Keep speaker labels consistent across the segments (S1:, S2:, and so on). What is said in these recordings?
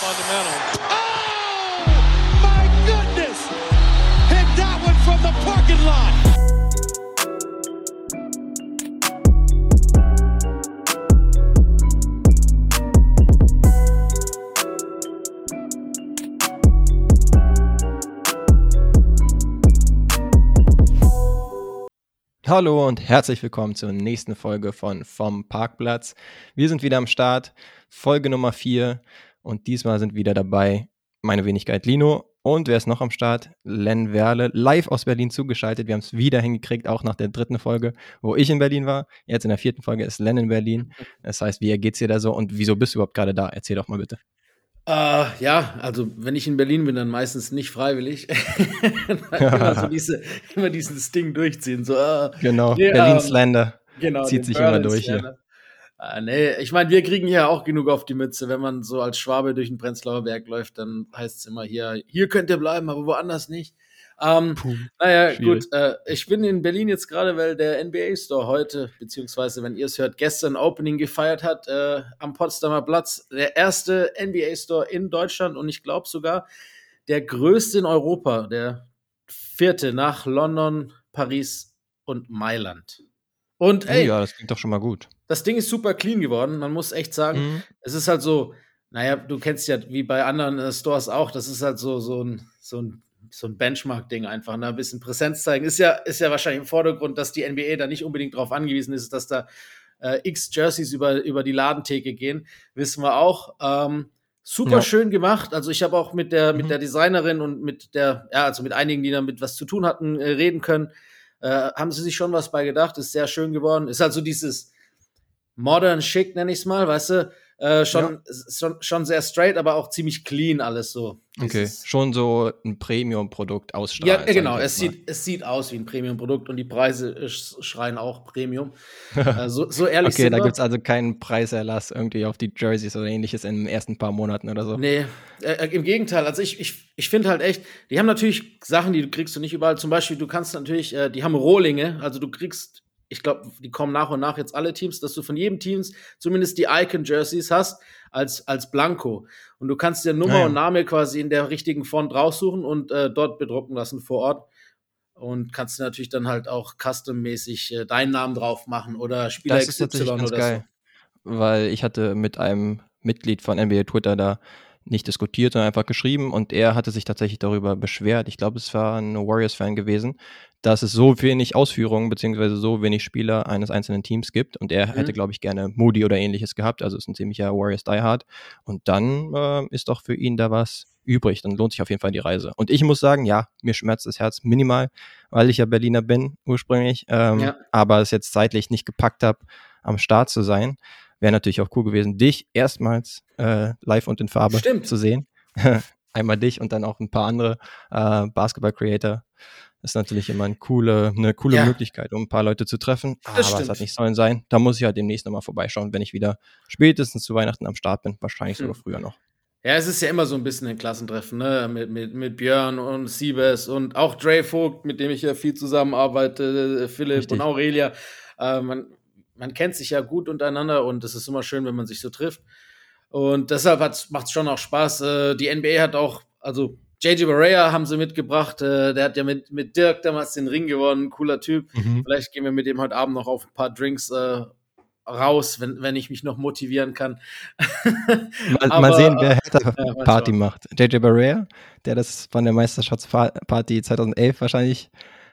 S1: fundamental. Oh, my goodness! Hit that one from the parking lot.
S2: Hallo und herzlich willkommen zur nächsten Folge von Vom Parkplatz. Wir sind wieder am Start, Folge Nummer 4 und diesmal sind wieder dabei meine Wenigkeit Lino und wer ist noch am Start? Len Werle, live aus Berlin zugeschaltet. Wir haben es wieder hingekriegt, auch nach der dritten Folge, wo ich in Berlin war. Jetzt in der vierten Folge ist Len in Berlin. Das heißt, wie geht's dir da so und wieso bist du überhaupt gerade da? Erzähl doch mal bitte.
S3: Äh, ja, also wenn ich in Berlin bin, dann meistens nicht freiwillig. immer, so diese, immer dieses Ding durchziehen. So, äh,
S2: genau,
S3: nee,
S2: Berlin Slender
S3: genau,
S2: zieht sich immer durch hier.
S3: Äh, nee, ich meine, wir kriegen hier auch genug auf die Mütze. Wenn man so als Schwabe durch den Prenzlauer Berg läuft, dann heißt es immer hier, hier könnt ihr bleiben, aber woanders nicht. Ähm,
S2: Puh,
S3: naja,
S2: schwierig.
S3: gut, äh, ich bin in Berlin jetzt gerade, weil der NBA Store heute, beziehungsweise wenn ihr es hört, gestern Opening gefeiert hat äh, am Potsdamer Platz. Der erste NBA Store in Deutschland und ich glaube sogar der größte in Europa, der vierte nach London, Paris und Mailand. Und
S2: Oh
S3: ey,
S2: ja, das klingt doch schon mal gut.
S3: Das Ding ist super clean geworden. Man muss echt sagen,
S2: Mhm.
S3: es ist halt so, naja, du kennst ja wie bei anderen äh, Stores auch, das ist halt so, so ein, so ein, so ein Benchmark-Ding einfach, ne? ein bisschen Präsenz zeigen. Ist ja, ist ja wahrscheinlich im Vordergrund, dass die NBA da nicht unbedingt darauf angewiesen ist, dass da äh, x Jerseys über, über die Ladentheke gehen, wissen wir auch. Ähm, super
S2: Ja.
S3: schön gemacht. Also ich habe auch mit der, mit
S2: Mhm.
S3: der Designerin und mit der, ja, also mit einigen, die damit was zu tun hatten, äh, reden können. Äh, haben sie sich schon was bei gedacht, ist sehr schön geworden. Ist halt so dieses, modern schick, nenne ich es mal, weißt du? Äh, schon, schon, schon sehr straight, aber auch ziemlich clean alles so.
S2: Okay, schon so ein Premium-Produkt ausstrahlen.
S3: Ja, genau. Es sieht, es sieht aus wie ein Premium-Produkt und die Preise äh, sch- schreien auch Premium. äh, so, so ehrlich
S2: Okay, da gibt es also keinen Preiserlass irgendwie auf die Jerseys oder ähnliches in den ersten paar Monaten oder so.
S3: Nee, äh, äh, im Gegenteil. Also ich, ich, ich finde halt echt, die haben natürlich Sachen, die du kriegst du nicht überall. Zum Beispiel, du kannst natürlich, äh, die haben Rohlinge, also du kriegst, ich glaube, die kommen nach und nach jetzt alle Teams, dass du von jedem Teams zumindest die Icon-Jerseys hast als, als Blanko. Und du kannst dir Nummer
S2: Ah ja.
S3: und Name quasi in der richtigen Font raussuchen und äh, dort bedrucken lassen vor Ort. Und kannst natürlich dann halt auch custom-mäßig äh, deinen Namen drauf machen oder Spieler
S2: Das ist tatsächlich
S3: XY
S2: ganz
S3: oder
S2: geil. Weil ich hatte mit einem Mitglied von NBA Twitter da nicht diskutiert, sondern einfach geschrieben und er hatte sich tatsächlich darüber beschwert. Ich glaube, es war ein Warriors-Fan gewesen, dass es so wenig Ausführungen beziehungsweise so wenig Spieler eines einzelnen Teams gibt und er
S3: Mhm.
S2: hätte, glaube ich, gerne Moody oder ähnliches gehabt. Also ist ein ziemlicher Warriors Diehard und dann äh, ist doch für ihn da was übrig. Dann lohnt sich auf jeden Fall die Reise. Und ich muss sagen, ja, mir schmerzt das Herz minimal, weil ich ja Berliner bin ursprünglich, ähm,
S3: Ja.
S2: aber es jetzt zeitlich nicht gepackt habe, am Start zu sein. Wäre natürlich auch cool gewesen, dich erstmals äh, live und in Farbe
S3: Stimmt.
S2: zu sehen. Einmal dich und dann auch ein paar andere äh, Basketball-Creator. Das ist natürlich immer eine coole, eine coole
S3: Ja.
S2: Möglichkeit, um ein paar Leute zu treffen. Aber es hat nicht sollen sein. Da muss ich halt demnächst nochmal vorbeischauen, wenn ich wieder spätestens zu Weihnachten am Start bin. Wahrscheinlich sogar
S3: Hm.
S2: früher noch.
S3: Ja, es ist ja immer so ein bisschen ein Klassentreffen, ne? Mit, mit, mit Björn und Siebes und auch Dre Vogt, mit dem ich ja viel zusammenarbeite, Philipp
S2: Richtig.
S3: und Aurelia. Äh, man, man kennt sich ja gut untereinander und es ist immer schön, wenn man sich so trifft. Und deshalb macht es schon auch Spaß. Äh, die NBA hat auch, also JJ Barea haben sie mitgebracht. Äh, der hat ja mit, mit Dirk damals den Ring gewonnen. Cooler Typ. Vielleicht gehen wir mit dem heute Abend noch auf ein paar Drinks äh, raus, wenn, wenn ich mich noch motivieren kann.
S2: Mal, mal
S3: Aber,
S2: sehen, wer
S3: äh,
S2: härter
S3: ja, mal
S2: Party macht. JJ Barrea, der das von der Meisterschaftsparty 2011 wahrscheinlich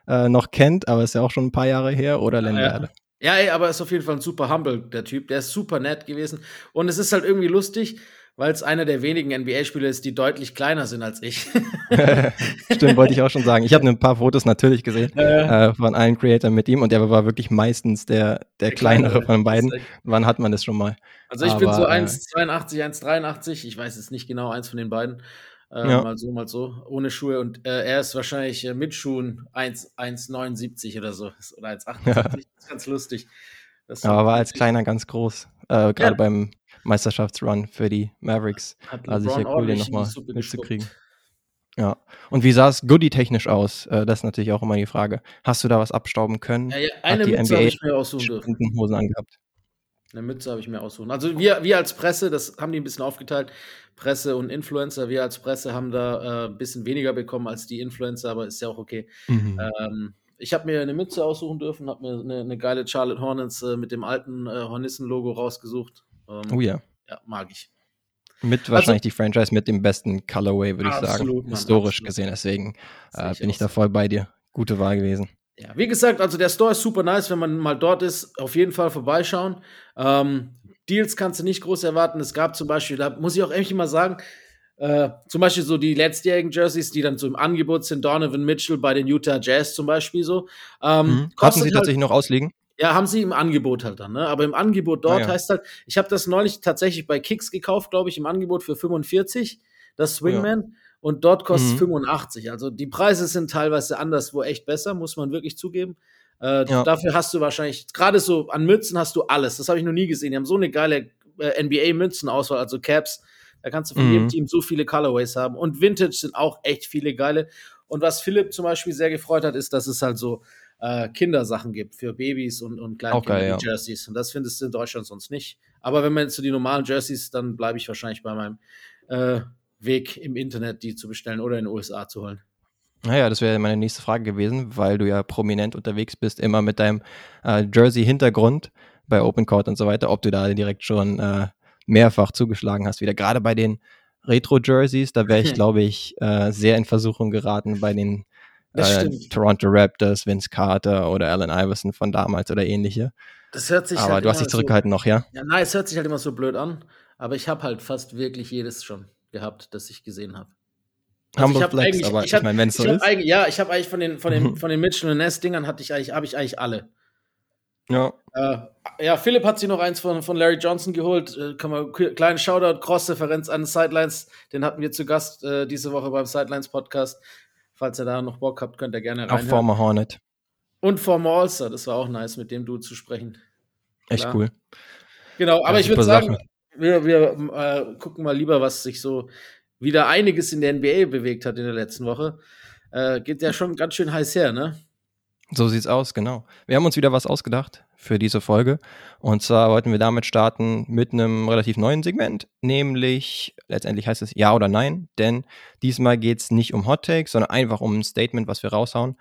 S2: äh, noch kennt, aber ist ja auch schon ein paar Jahre her, oder Len
S3: Ja.
S2: Werle.
S3: Ja, ey, aber ist auf jeden Fall ein super humble, der Typ. Der ist super nett gewesen. Und es ist halt irgendwie lustig, weil es einer der wenigen NBA-Spieler ist, die deutlich kleiner sind als ich.
S2: Stimmt, wollte ich auch schon sagen. Ich habe ein paar Fotos natürlich gesehen
S3: Ja,
S2: äh, von allen Creatoren mit ihm und der war wirklich meistens der, der, kleinere von beiden. Wann hat man das schon mal?
S3: Also ich bin so
S2: Aber, äh,
S3: 1,82, 1,83. Ich weiß es nicht genau, eins von den beiden. Äh,
S2: Ja.
S3: Mal so, mal so, ohne Schuhe. Und äh, er ist wahrscheinlich äh, mit Schuhen 1 1,79 oder so. Oder 1,78. Das ist ganz lustig. Das
S2: Aber war als Kleiner ganz groß, äh, gerade
S3: Ja.
S2: beim Meisterschaftsrun für die Mavericks.
S3: hat
S2: War sicher cool, den nochmal mitzukriegen. Ja. Und wie sah es Goodie-technisch aus? Äh, das ist natürlich auch immer die Frage. Hast du da was abstauben können?
S3: Ja, ja, eine
S2: die
S3: Mütze
S2: NBA
S3: ich mir aussuchen dürfen.
S2: Hosen angehabt?
S3: Eine Mütze habe ich mir aussuchen. Also wir, wir als Presse, das haben die ein bisschen aufgeteilt, Presse und Influencer. Wir als Presse haben da äh, ein bisschen weniger bekommen als die Influencer, aber ist ja auch okay. Mhm. Ähm, ich habe mir eine Mütze aussuchen dürfen, habe mir eine, eine, geile Charlotte Hornets äh, mit dem alten äh, Hornissen-Logo rausgesucht.
S2: Ähm, oh ja.
S3: Ja, mag ich.
S2: Mit also wahrscheinlich also, die Franchise mit dem besten Colorway, würde ich sagen. Mann, Historisch absolut. gesehen. Deswegen äh, bin ich da voll bei dir. Gute Wahl gewesen.
S3: Ja, wie gesagt, also der Store ist super nice, wenn man mal dort ist, auf jeden Fall vorbeischauen. Ähm, Deals kannst du nicht groß erwarten. Es gab zum Beispiel, da muss ich auch endlich mal sagen, äh, zum Beispiel so die letztjährigen Jerseys, die dann so im Angebot sind, Donovan Mitchell bei den Utah Jazz zum Beispiel so.
S2: Ähm, mhm. Hatten sie halt, tatsächlich noch ausliegen?
S3: Ja, haben sie im Angebot halt dann, ne? Aber im Angebot dort ah, ja. heißt halt, ich habe das neulich tatsächlich bei Kicks gekauft, glaube ich, im Angebot für 45, das Swingman. Ja. Und dort kostet es mhm. 85. Also die Preise sind teilweise anderswo echt besser, muss man wirklich zugeben. Äh, ja. Dafür hast du wahrscheinlich, gerade so an Mützen hast du alles. Das habe ich noch nie gesehen. Die haben so eine geile äh, NBA-Münzenauswahl, also Caps. Da kannst du von mhm. jedem Team so viele Colorways haben. Und Vintage sind auch echt viele geile. Und was Philipp zum Beispiel sehr gefreut hat, ist, dass es halt so äh, Kindersachen gibt für Babys und, und Kleinkinder,
S2: geil,
S3: ja. Jerseys. Und das findest du in Deutschland sonst nicht. Aber wenn man jetzt so die normalen Jerseys, dann bleibe ich wahrscheinlich bei meinem äh, Weg im Internet, die zu bestellen oder in den USA zu holen.
S2: Naja, das wäre meine nächste Frage gewesen, weil du ja prominent unterwegs bist, immer mit deinem äh, Jersey-Hintergrund bei Open Court und so weiter, ob du da direkt schon äh, mehrfach zugeschlagen hast. Wieder gerade bei den Retro-Jerseys, da wäre ich, glaube ich, äh, sehr in Versuchung geraten bei den äh, Toronto Raptors, Vince Carter oder Allen Iverson von damals oder ähnliche.
S3: Das hört sich
S2: Aber halt du hast dich zurückgehalten so, noch, ja?
S3: Ja, nein, es hört sich halt immer so blöd an, aber ich habe halt fast wirklich jedes schon gehabt, das ich gesehen habe.
S2: Also Hamburg Flex, aber ich, ich meine, wenn es so ist.
S3: Ja, ich habe eigentlich von den, von den, von den Mitchell und Ness Dingern hatte ich eigentlich, habe ich eigentlich alle.
S2: Ja.
S3: Äh, ja, Philipp hat sich noch eins von, von Larry Johnson geholt. Äh, kann man, kleinen Shoutout, Cross-Referenz an Sidelines. Den hatten wir zu Gast äh, diese Woche beim Sidelines Podcast. Falls ihr da noch Bock habt, könnt ihr gerne rein.
S2: Auch former Hornet.
S3: Und former Allstar, das war auch nice, mit dem du zu sprechen.
S2: Echt Klar. cool.
S3: Genau, aber ja, ich würde sagen, wir, wir äh, gucken mal lieber, was sich so wieder einiges in der NBA bewegt hat in der letzten Woche. Äh, geht ja schon ganz schön heiß her, ne?
S2: So sieht's aus, genau. Wir haben uns wieder was ausgedacht für diese Folge. Und zwar wollten wir damit starten mit einem relativ neuen Segment, nämlich letztendlich heißt es Ja oder Nein, denn diesmal geht's nicht um Hot Take, sondern einfach um ein Statement, was wir raushauen.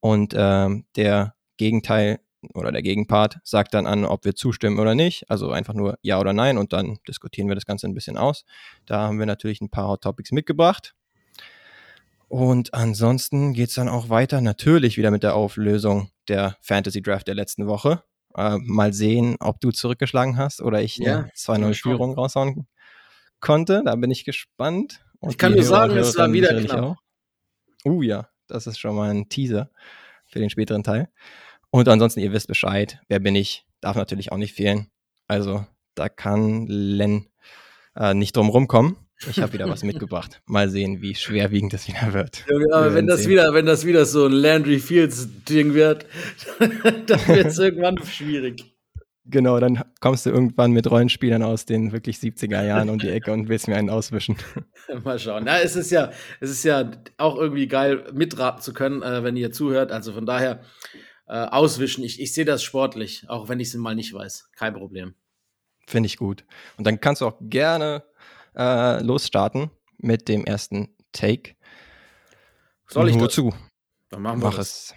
S2: Und ähm, der Gegenteil oder der Gegenpart sagt dann an, ob wir zustimmen oder nicht. Also einfach nur Ja oder Nein und dann diskutieren wir das Ganze ein bisschen aus. Da haben wir natürlich ein paar Hot Topics mitgebracht. Und ansonsten geht es dann auch weiter, natürlich wieder mit der Auflösung der Fantasy Draft der letzten Woche. Äh, mal sehen, ob du zurückgeschlagen hast oder ich ja, eine 2-0-Führung raushauen konnte. Da bin ich gespannt.
S3: Und ich kann nur sagen, es war wieder knapp. Auch.
S2: Uh ja, das ist schon mal ein Teaser für den späteren Teil. Und ansonsten, ihr wisst Bescheid, wer bin ich, darf natürlich auch nicht fehlen. Also da kann Len äh, nicht drum rumkommen. Ich habe wieder was mitgebracht. Mal sehen, wie schwerwiegend das wieder wird.
S3: Ja, aber wenn das wieder, wenn das wieder so ein Landry Fields Ding wird, dann wird es irgendwann schwierig.
S2: Genau, dann kommst du irgendwann mit Rollenspielern aus den wirklich 70er Jahren um die Ecke und willst mir einen auswischen.
S3: Mal schauen. Na, es ist ja, es ist ja auch irgendwie geil, mitraten zu können, äh, wenn ihr zuhört. Also von daher, äh, auswischen. Ich, ich sehe das sportlich, auch wenn ich es mal nicht weiß. Kein Problem.
S2: Finde ich gut. Und dann kannst du auch gerne äh, losstarten mit dem ersten Take.
S3: Soll ich
S2: das? zu?
S3: Dann machen wir Mach das. es.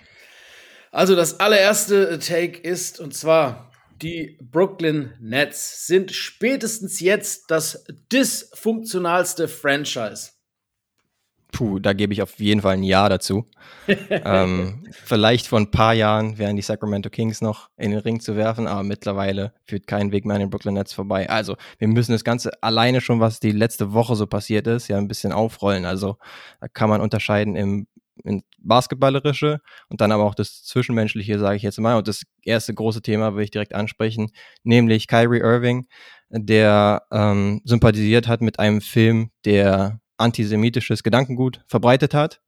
S3: Also das allererste Take ist, und zwar die Brooklyn Nets sind spätestens jetzt das dysfunktionalste Franchise.
S2: Puh, da gebe ich auf jeden Fall ein Ja dazu. ähm, vielleicht vor ein paar Jahren wären die Sacramento Kings noch in den Ring zu werfen, aber mittlerweile führt kein Weg mehr an den Brooklyn Nets vorbei. Also, wir müssen das Ganze alleine schon, was die letzte Woche so passiert ist, ja ein bisschen aufrollen. Also, da kann man unterscheiden im in Basketballerische und dann aber auch das Zwischenmenschliche, sage ich jetzt mal. Und das erste große Thema will ich direkt ansprechen, nämlich Kyrie Irving, der ähm, sympathisiert hat mit einem Film, der antisemitisches Gedankengut verbreitet hat,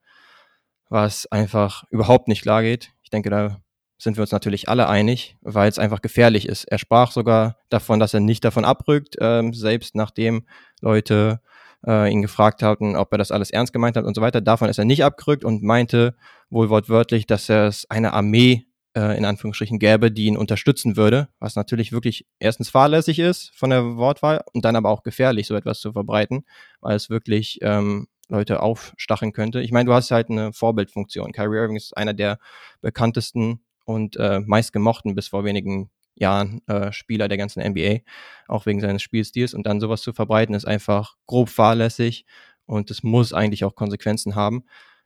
S2: was einfach überhaupt nicht klar geht. Ich denke, da sind wir uns natürlich alle einig, weil es einfach gefährlich ist. Er sprach sogar davon, dass er nicht davon abrückt, äh, selbst nachdem Leute äh, ihn gefragt hatten, ob er das alles ernst gemeint hat und so weiter. Davon ist er nicht abgerückt und meinte wohl wortwörtlich, dass er es eine Armee äh, in Anführungsstrichen gäbe, die ihn unterstützen würde, was natürlich wirklich erstens fahrlässig ist von der Wortwahl und dann aber auch gefährlich, so etwas zu verbreiten, weil es wirklich ähm, Leute aufstacheln könnte. Ich meine, du hast halt eine Vorbildfunktion. Kyrie Irving ist einer der bekanntesten und äh, meistgemochten bis vor wenigen Jahren äh, Spieler der ganzen NBA, auch wegen seines Spielstils. Und dann sowas zu verbreiten, ist einfach grob fahrlässig und es muss eigentlich auch Konsequenzen haben.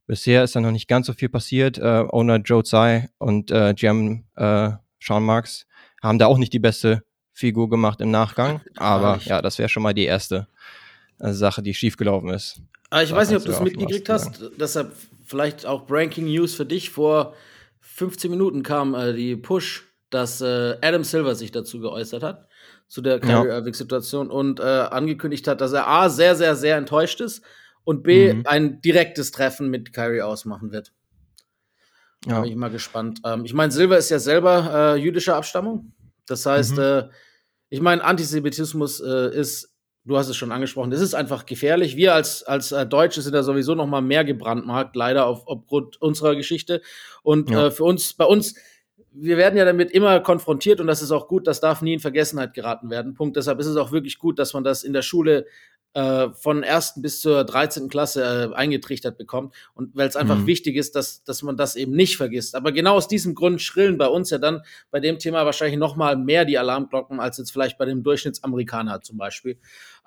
S2: Bisher ist da noch nicht ganz so viel passiert. Äh, Owner Joe Tsai und äh, GM äh, Sean Marks haben da auch nicht die beste Figur gemacht im Nachgang. Aber ja, das wäre schon mal die erste äh, Sache, die schiefgelaufen ist.
S3: Aber ich da weiß nicht, ob du es mitgekriegt hast. Deshalb vielleicht auch Breaking News für dich. Vor 15 Minuten kam äh, die Push, dass äh, Adam Silver sich dazu geäußert hat, zu der Kyrie Irving-Situation und äh, angekündigt hat, dass er A, sehr, sehr, sehr enttäuscht ist und B, mhm. ein direktes Treffen mit Kyrie ausmachen wird. Ja. Da bin ich mal gespannt. Ähm, ich meine, Silver ist ja selber äh, jüdischer Abstammung. Das heißt, mhm. äh, ich meine, Antisemitismus äh, ist, du hast es schon angesprochen, das ist einfach gefährlich. Wir als, als äh, Deutsche sind da sowieso noch mal mehr gebrandmarkt, leider auf, aufgrund unserer Geschichte. Und ja. Äh, für uns, bei uns, wir werden ja damit immer konfrontiert und das ist auch gut, das darf nie in Vergessenheit geraten werden. Punkt. Deshalb ist es auch wirklich gut, dass man das in der Schule äh, von ersten bis zur 13. Klasse äh, eingetrichtert bekommt. Und weil es einfach mhm. wichtig ist, dass, dass man das eben nicht vergisst. Aber genau aus diesem Grund schrillen bei uns ja dann bei dem Thema wahrscheinlich noch mal mehr die Alarmglocken als jetzt vielleicht bei dem Durchschnittsamerikaner zum Beispiel.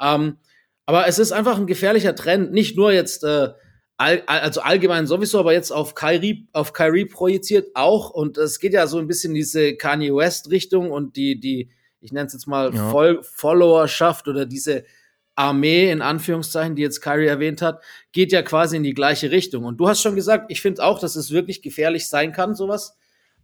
S3: Ähm, aber es ist einfach ein gefährlicher Trend, nicht nur jetzt äh, all, also allgemein sowieso, aber jetzt auf Kyrie, auf Kyrie projiziert auch. Und es geht ja so ein bisschen in diese Kanye West Richtung und die, die, ich nenne es jetzt mal ja. Followerschaft oder diese Armee, in Anführungszeichen, die jetzt Kyrie erwähnt hat, geht ja quasi in die gleiche Richtung. Und du hast schon gesagt, ich finde auch, dass es wirklich gefährlich sein kann, sowas.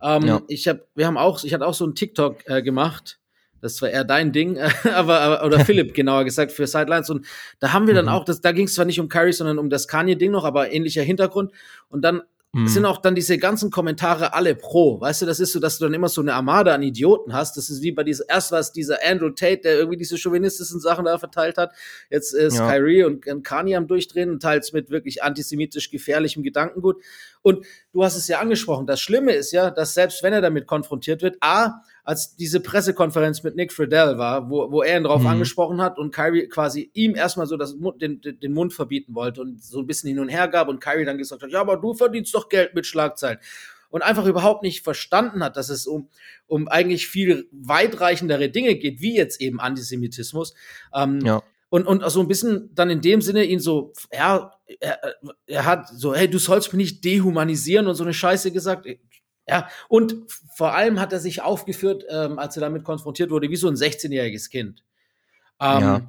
S3: Ähm, ja. Ich habe, wir haben auch, ich hatte auch so einen TikTok äh, gemacht. Das war eher dein Ding, aber, aber oder Philipp genauer gesagt für Sidelines. Und da haben wir dann mhm. auch, das, da ging es zwar nicht um Kyrie, sondern um das Kanye-Ding noch, aber ähnlicher Hintergrund. Und dann Mhm. sind auch dann diese ganzen Kommentare alle pro. Weißt du, das ist so, dass du dann immer so eine Armada an Idioten hast. Das ist wie bei dieser, erst war es dieser Andrew Tate, der irgendwie diese chauvinistischen Sachen da verteilt hat. Jetzt ist ja. Kyrie und, und Kanye am Durchdrehen, teils mit wirklich antisemitisch gefährlichem Gedankengut. Und du hast es ja angesprochen. Das Schlimme ist ja, dass selbst wenn er damit konfrontiert wird, A, als diese Pressekonferenz mit Nick Friedel war, wo, wo er ihn drauf mhm. angesprochen hat und Kyrie quasi ihm erstmal so das, den, den Mund verbieten wollte und so ein bisschen hin und her gab und Kyrie dann gesagt hat, ja, aber du verdienst doch Geld mit Schlagzeilen. Und einfach überhaupt nicht verstanden hat, dass es um, um eigentlich viel weitreichendere Dinge geht, wie jetzt eben Antisemitismus. Ähm, ja. Und, und so ein bisschen dann in dem Sinne ihn so, ja, er, er hat so, hey, du sollst mich nicht dehumanisieren und so eine Scheiße gesagt. Ja, und vor allem hat er sich aufgeführt, ähm, als er damit konfrontiert wurde, wie so ein 16-jähriges Kind. Ähm, ja,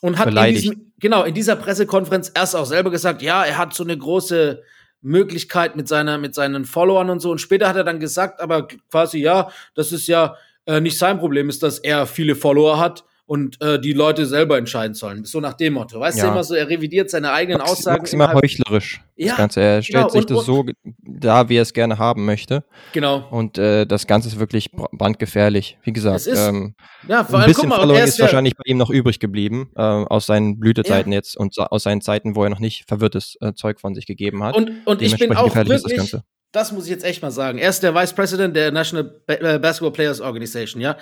S3: und hat in diesem, genau, in dieser Pressekonferenz erst auch selber gesagt, ja, er hat so eine große Möglichkeit mit seiner, mit seinen Followern und so. Und später hat er dann gesagt, aber quasi, ja, das ist ja äh, nicht sein Problem, ist, dass er viele Follower hat und äh, die Leute selber entscheiden sollen. So nach dem Motto. Weißt ja. du immer so, er revidiert seine eigenen Max, Aussagen.
S2: Maximal heuchlerisch. Ja, das Ganze. Er stellt genau. sich das so da, wie er es gerne haben möchte.
S3: Genau.
S2: Und äh, das Ganze ist wirklich brandgefährlich. Wie gesagt, es ist,
S3: ähm, ja,
S2: vor allem, ein bisschen mal, Following ist, ist wahrscheinlich bei ihm noch übrig geblieben, äh, aus seinen Blütezeiten ja. jetzt und aus seinen Zeiten, wo er noch nicht verwirrtes äh, Zeug von sich gegeben hat.
S3: Und, und ich bin auch wirklich, das muss ich jetzt echt mal sagen. Er ist der Vice President der National äh, Basketball Players Organization, ja.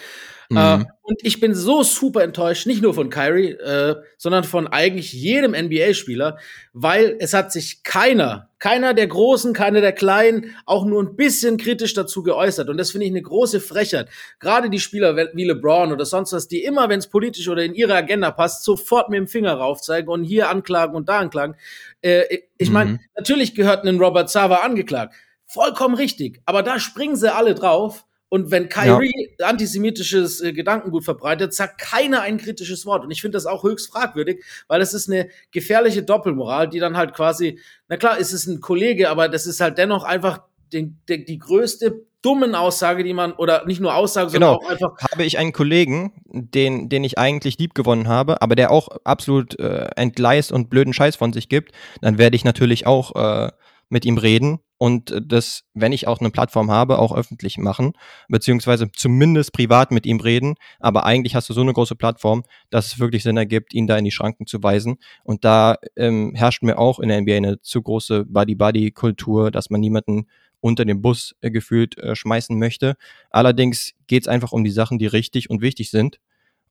S3: Mhm. Äh, und ich bin so super enttäuscht, nicht nur von Kyrie, äh, sondern von eigentlich jedem NBA-Spieler, weil es hat sich keiner, keiner der Großen, keiner der Kleinen, auch nur ein bisschen kritisch dazu geäußert. Und das finde ich eine große Frechheit. Gerade die Spieler wie LeBron oder sonst was, die immer, wenn es politisch oder in ihre Agenda passt, sofort mit dem Finger raufzeigen und hier anklagen und da anklagen. Äh, ich meine, mhm. natürlich gehört ein Robert Sava angeklagt. Vollkommen richtig. Aber da springen sie alle drauf. Und wenn Kyrie ja. antisemitisches äh, Gedankengut verbreitet, sagt keiner ein kritisches Wort. Und ich finde das auch höchst fragwürdig, weil es ist eine gefährliche Doppelmoral, die dann halt quasi, na klar, ist es ein Kollege, aber das ist halt dennoch einfach den, die, die größte dummen Aussage, die man, oder nicht nur Aussage,
S2: sondern genau. auch einfach. Habe ich einen Kollegen, den, den ich eigentlich lieb gewonnen habe, aber der auch absolut äh, entgleist und blöden Scheiß von sich gibt, dann werde ich natürlich auch äh, mit ihm reden und das, wenn ich auch eine Plattform habe, auch öffentlich machen, beziehungsweise zumindest privat mit ihm reden. Aber eigentlich hast du so eine große Plattform, dass es wirklich Sinn ergibt, ihn da in die Schranken zu weisen. Und da ähm, herrscht mir auch in der NBA eine zu große Buddy-Buddy-Kultur, dass man niemanden unter den Bus äh, gefühlt äh, schmeißen möchte. Allerdings geht es einfach um die Sachen, die richtig und wichtig sind.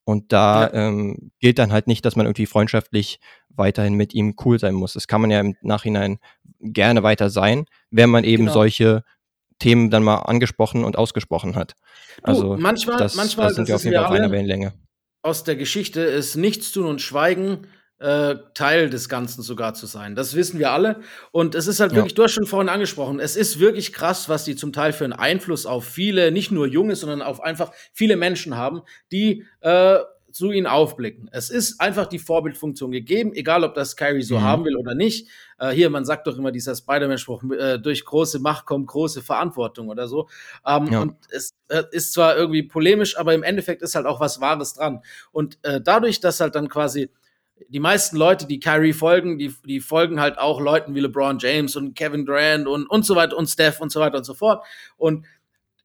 S2: Und da ja. ähm, gilt dann halt nicht, dass man irgendwie freundschaftlich weiterhin mit ihm cool sein muss. Das kann man ja im Nachhinein gerne weiter sein, wenn man eben genau. solche Themen dann mal angesprochen und ausgesprochen hat.
S3: Du, also manchmal, das, manchmal das
S2: sind wir auf jeden Fall auf einer Wellenlänge.
S3: Aus der Geschichte ist nichts tun und schweigen äh, Teil des Ganzen sogar zu sein. Das wissen wir alle. Und es ist halt wirklich, du hast schon vorhin angesprochen, es ist wirklich krass, was die zum Teil für einen Einfluss auf viele, nicht nur junge, sondern auf einfach viele Menschen haben, die äh, zu ihnen aufblicken. Es ist einfach die Vorbildfunktion gegeben, egal ob das Kyrie so mhm. haben will oder nicht. Äh, hier, man sagt doch immer dieser Spider-Man-Spruch, äh, durch große Macht kommt große Verantwortung oder so. Ähm, ja. Und es äh, ist zwar irgendwie polemisch, aber im Endeffekt ist halt auch was Wahres dran. Und äh, dadurch, dass halt dann quasi die meisten Leute, die Kyrie folgen, die, die folgen halt auch Leuten wie LeBron James und Kevin Durant und, und so weiter und Steph und so weiter und so fort. Und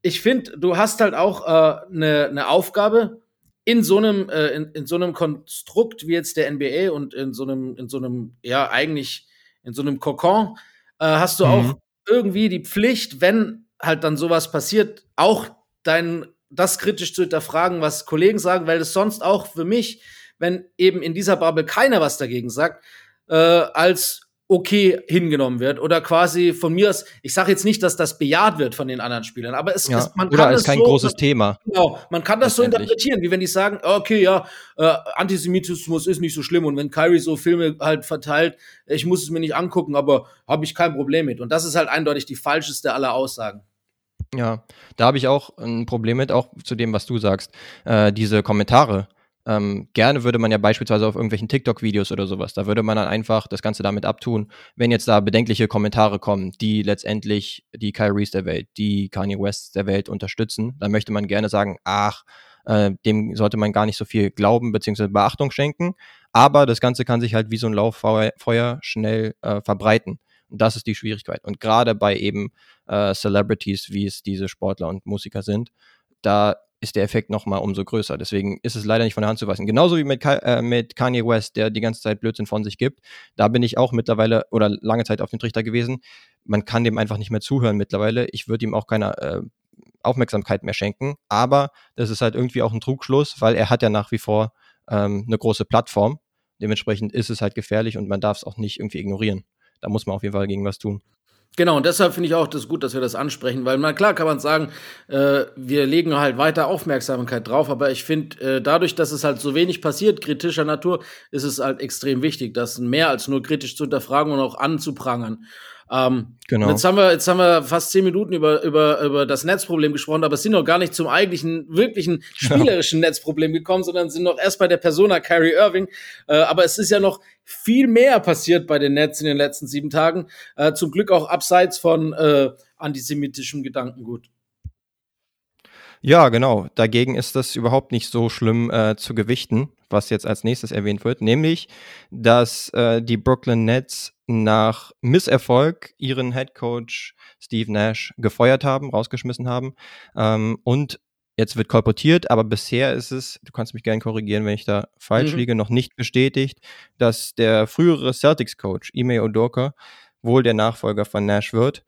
S3: ich finde, du hast halt auch eine äh, ne Aufgabe in so einem äh, in, in so einem Konstrukt wie jetzt der NBA und in so einem in so einem ja eigentlich in so einem Kokon äh, hast du mhm. auch irgendwie die Pflicht, wenn halt dann sowas passiert, auch dein das kritisch zu hinterfragen, was Kollegen sagen, weil es sonst auch für mich wenn eben in dieser Bubble keiner was dagegen sagt, äh, als okay hingenommen wird oder quasi von mir aus, ich sage jetzt nicht, dass das bejaht wird von den anderen Spielern, aber es,
S2: ja,
S3: es
S2: man oder kann als kein so, großes Thema.
S3: Genau, man kann das so interpretieren, wie wenn die sagen, okay, ja, äh, Antisemitismus ist nicht so schlimm und wenn Kyrie so Filme halt verteilt, ich muss es mir nicht angucken, aber habe ich kein Problem mit und das ist halt eindeutig die falscheste aller Aussagen.
S2: Ja, da habe ich auch ein Problem mit, auch zu dem, was du sagst. Äh, diese Kommentare, ähm, gerne würde man ja beispielsweise auf irgendwelchen TikTok-Videos oder sowas, da würde man dann einfach das Ganze damit abtun, wenn jetzt da bedenkliche Kommentare kommen, die letztendlich die Kyries der Welt, die Kanye Wests der Welt unterstützen, dann möchte man gerne sagen, ach, äh, dem sollte man gar nicht so viel glauben bzw. Beachtung schenken. Aber das Ganze kann sich halt wie so ein Lauffeuer schnell äh, verbreiten. Und das ist die Schwierigkeit. Und gerade bei eben äh, Celebrities, wie es diese Sportler und Musiker sind, da ist der Effekt nochmal umso größer. Deswegen ist es leider nicht von der Hand zu weisen. Genauso wie mit, äh, mit Kanye West, der die ganze Zeit Blödsinn von sich gibt. Da bin ich auch mittlerweile oder lange Zeit auf dem Trichter gewesen. Man kann dem einfach nicht mehr zuhören mittlerweile. Ich würde ihm auch keine äh, Aufmerksamkeit mehr schenken. Aber das ist halt irgendwie auch ein Trugschluss, weil er hat ja nach wie vor ähm, eine große Plattform. Dementsprechend ist es halt gefährlich und man darf es auch nicht irgendwie ignorieren. Da muss man auf jeden Fall gegen was tun.
S3: Genau, und deshalb finde ich auch das gut, dass wir das ansprechen, weil na klar kann man sagen, äh, wir legen halt weiter Aufmerksamkeit drauf, aber ich finde, äh, dadurch, dass es halt so wenig passiert, kritischer Natur, ist es halt extrem wichtig, das mehr als nur kritisch zu hinterfragen und auch anzuprangern. Ähm, genau. Jetzt haben wir, jetzt haben wir fast zehn Minuten über, über, über das Netzproblem gesprochen, aber sind noch gar nicht zum eigentlichen, wirklichen spielerischen Netzproblem gekommen, sondern sind noch erst bei der Persona Kyrie Irving. Äh, aber es ist ja noch viel mehr passiert bei den Nets in den letzten sieben Tagen. Äh, zum Glück auch abseits von äh, antisemitischem Gedankengut.
S2: Ja, genau. Dagegen ist das überhaupt nicht so schlimm äh, zu gewichten, was jetzt als nächstes erwähnt wird, nämlich, dass äh, die Brooklyn Nets nach Misserfolg ihren Head Coach Steve Nash gefeuert haben, rausgeschmissen haben. Ähm, und jetzt wird kolportiert, aber bisher ist es, du kannst mich gerne korrigieren, wenn ich da falsch mhm. liege, noch nicht bestätigt, dass der frühere Celtics-Coach, Ime Odoka, wohl der Nachfolger von Nash wird.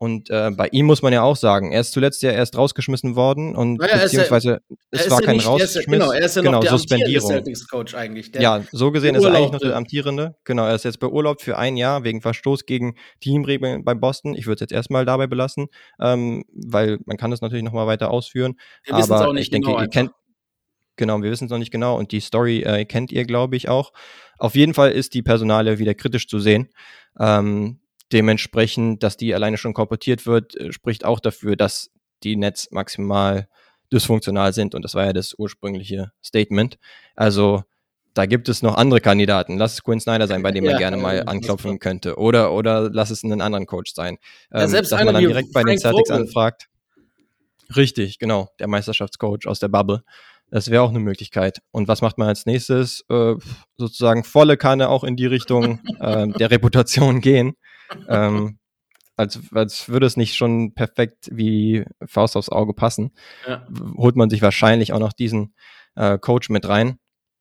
S2: Und äh, bei ihm muss man ja auch sagen, er ist zuletzt ja erst rausgeschmissen worden und naja, beziehungsweise ja, es war kein nicht, Rausschmiss,
S3: genau, er ist ja noch genau,
S2: der Suspendierung.
S3: Coach eigentlich.
S2: ja, so gesehen ist er eigentlich noch der amtierende. Genau, er ist jetzt beurlaubt für ein Jahr wegen Verstoß gegen Teamregeln bei Boston. Ich würde es jetzt erstmal dabei belassen, ähm, weil man kann das natürlich noch mal weiter ausführen. Wir aber ich denke, genau ihr kennt Genau, wir wissen es noch nicht genau und die Story äh, kennt ihr, glaube ich, auch. Auf jeden Fall ist die Personale wieder kritisch zu sehen. Ähm, Dementsprechend, dass die alleine schon korportiert wird, äh, spricht auch dafür, dass die Nets maximal dysfunktional sind. Und das war ja das ursprüngliche Statement. Also da gibt es noch andere Kandidaten. Lass es Quinn Snyder sein, bei dem ja, man gerne mal anklopfen könnte. Oder, oder lass es einen anderen Coach sein.
S3: Ja, ähm, dass
S2: man dann direkt bei den Celtics anfragt. Richtig, genau. Der Meisterschaftscoach aus der Bubble. Das wäre auch eine Möglichkeit. Und was macht man als nächstes? Äh, sozusagen volle Kanne auch in die Richtung äh, der Reputation gehen ähm, als, als würde es nicht schon perfekt wie Faust aufs Auge passen, ja. holt man sich wahrscheinlich auch noch diesen äh, Coach mit rein.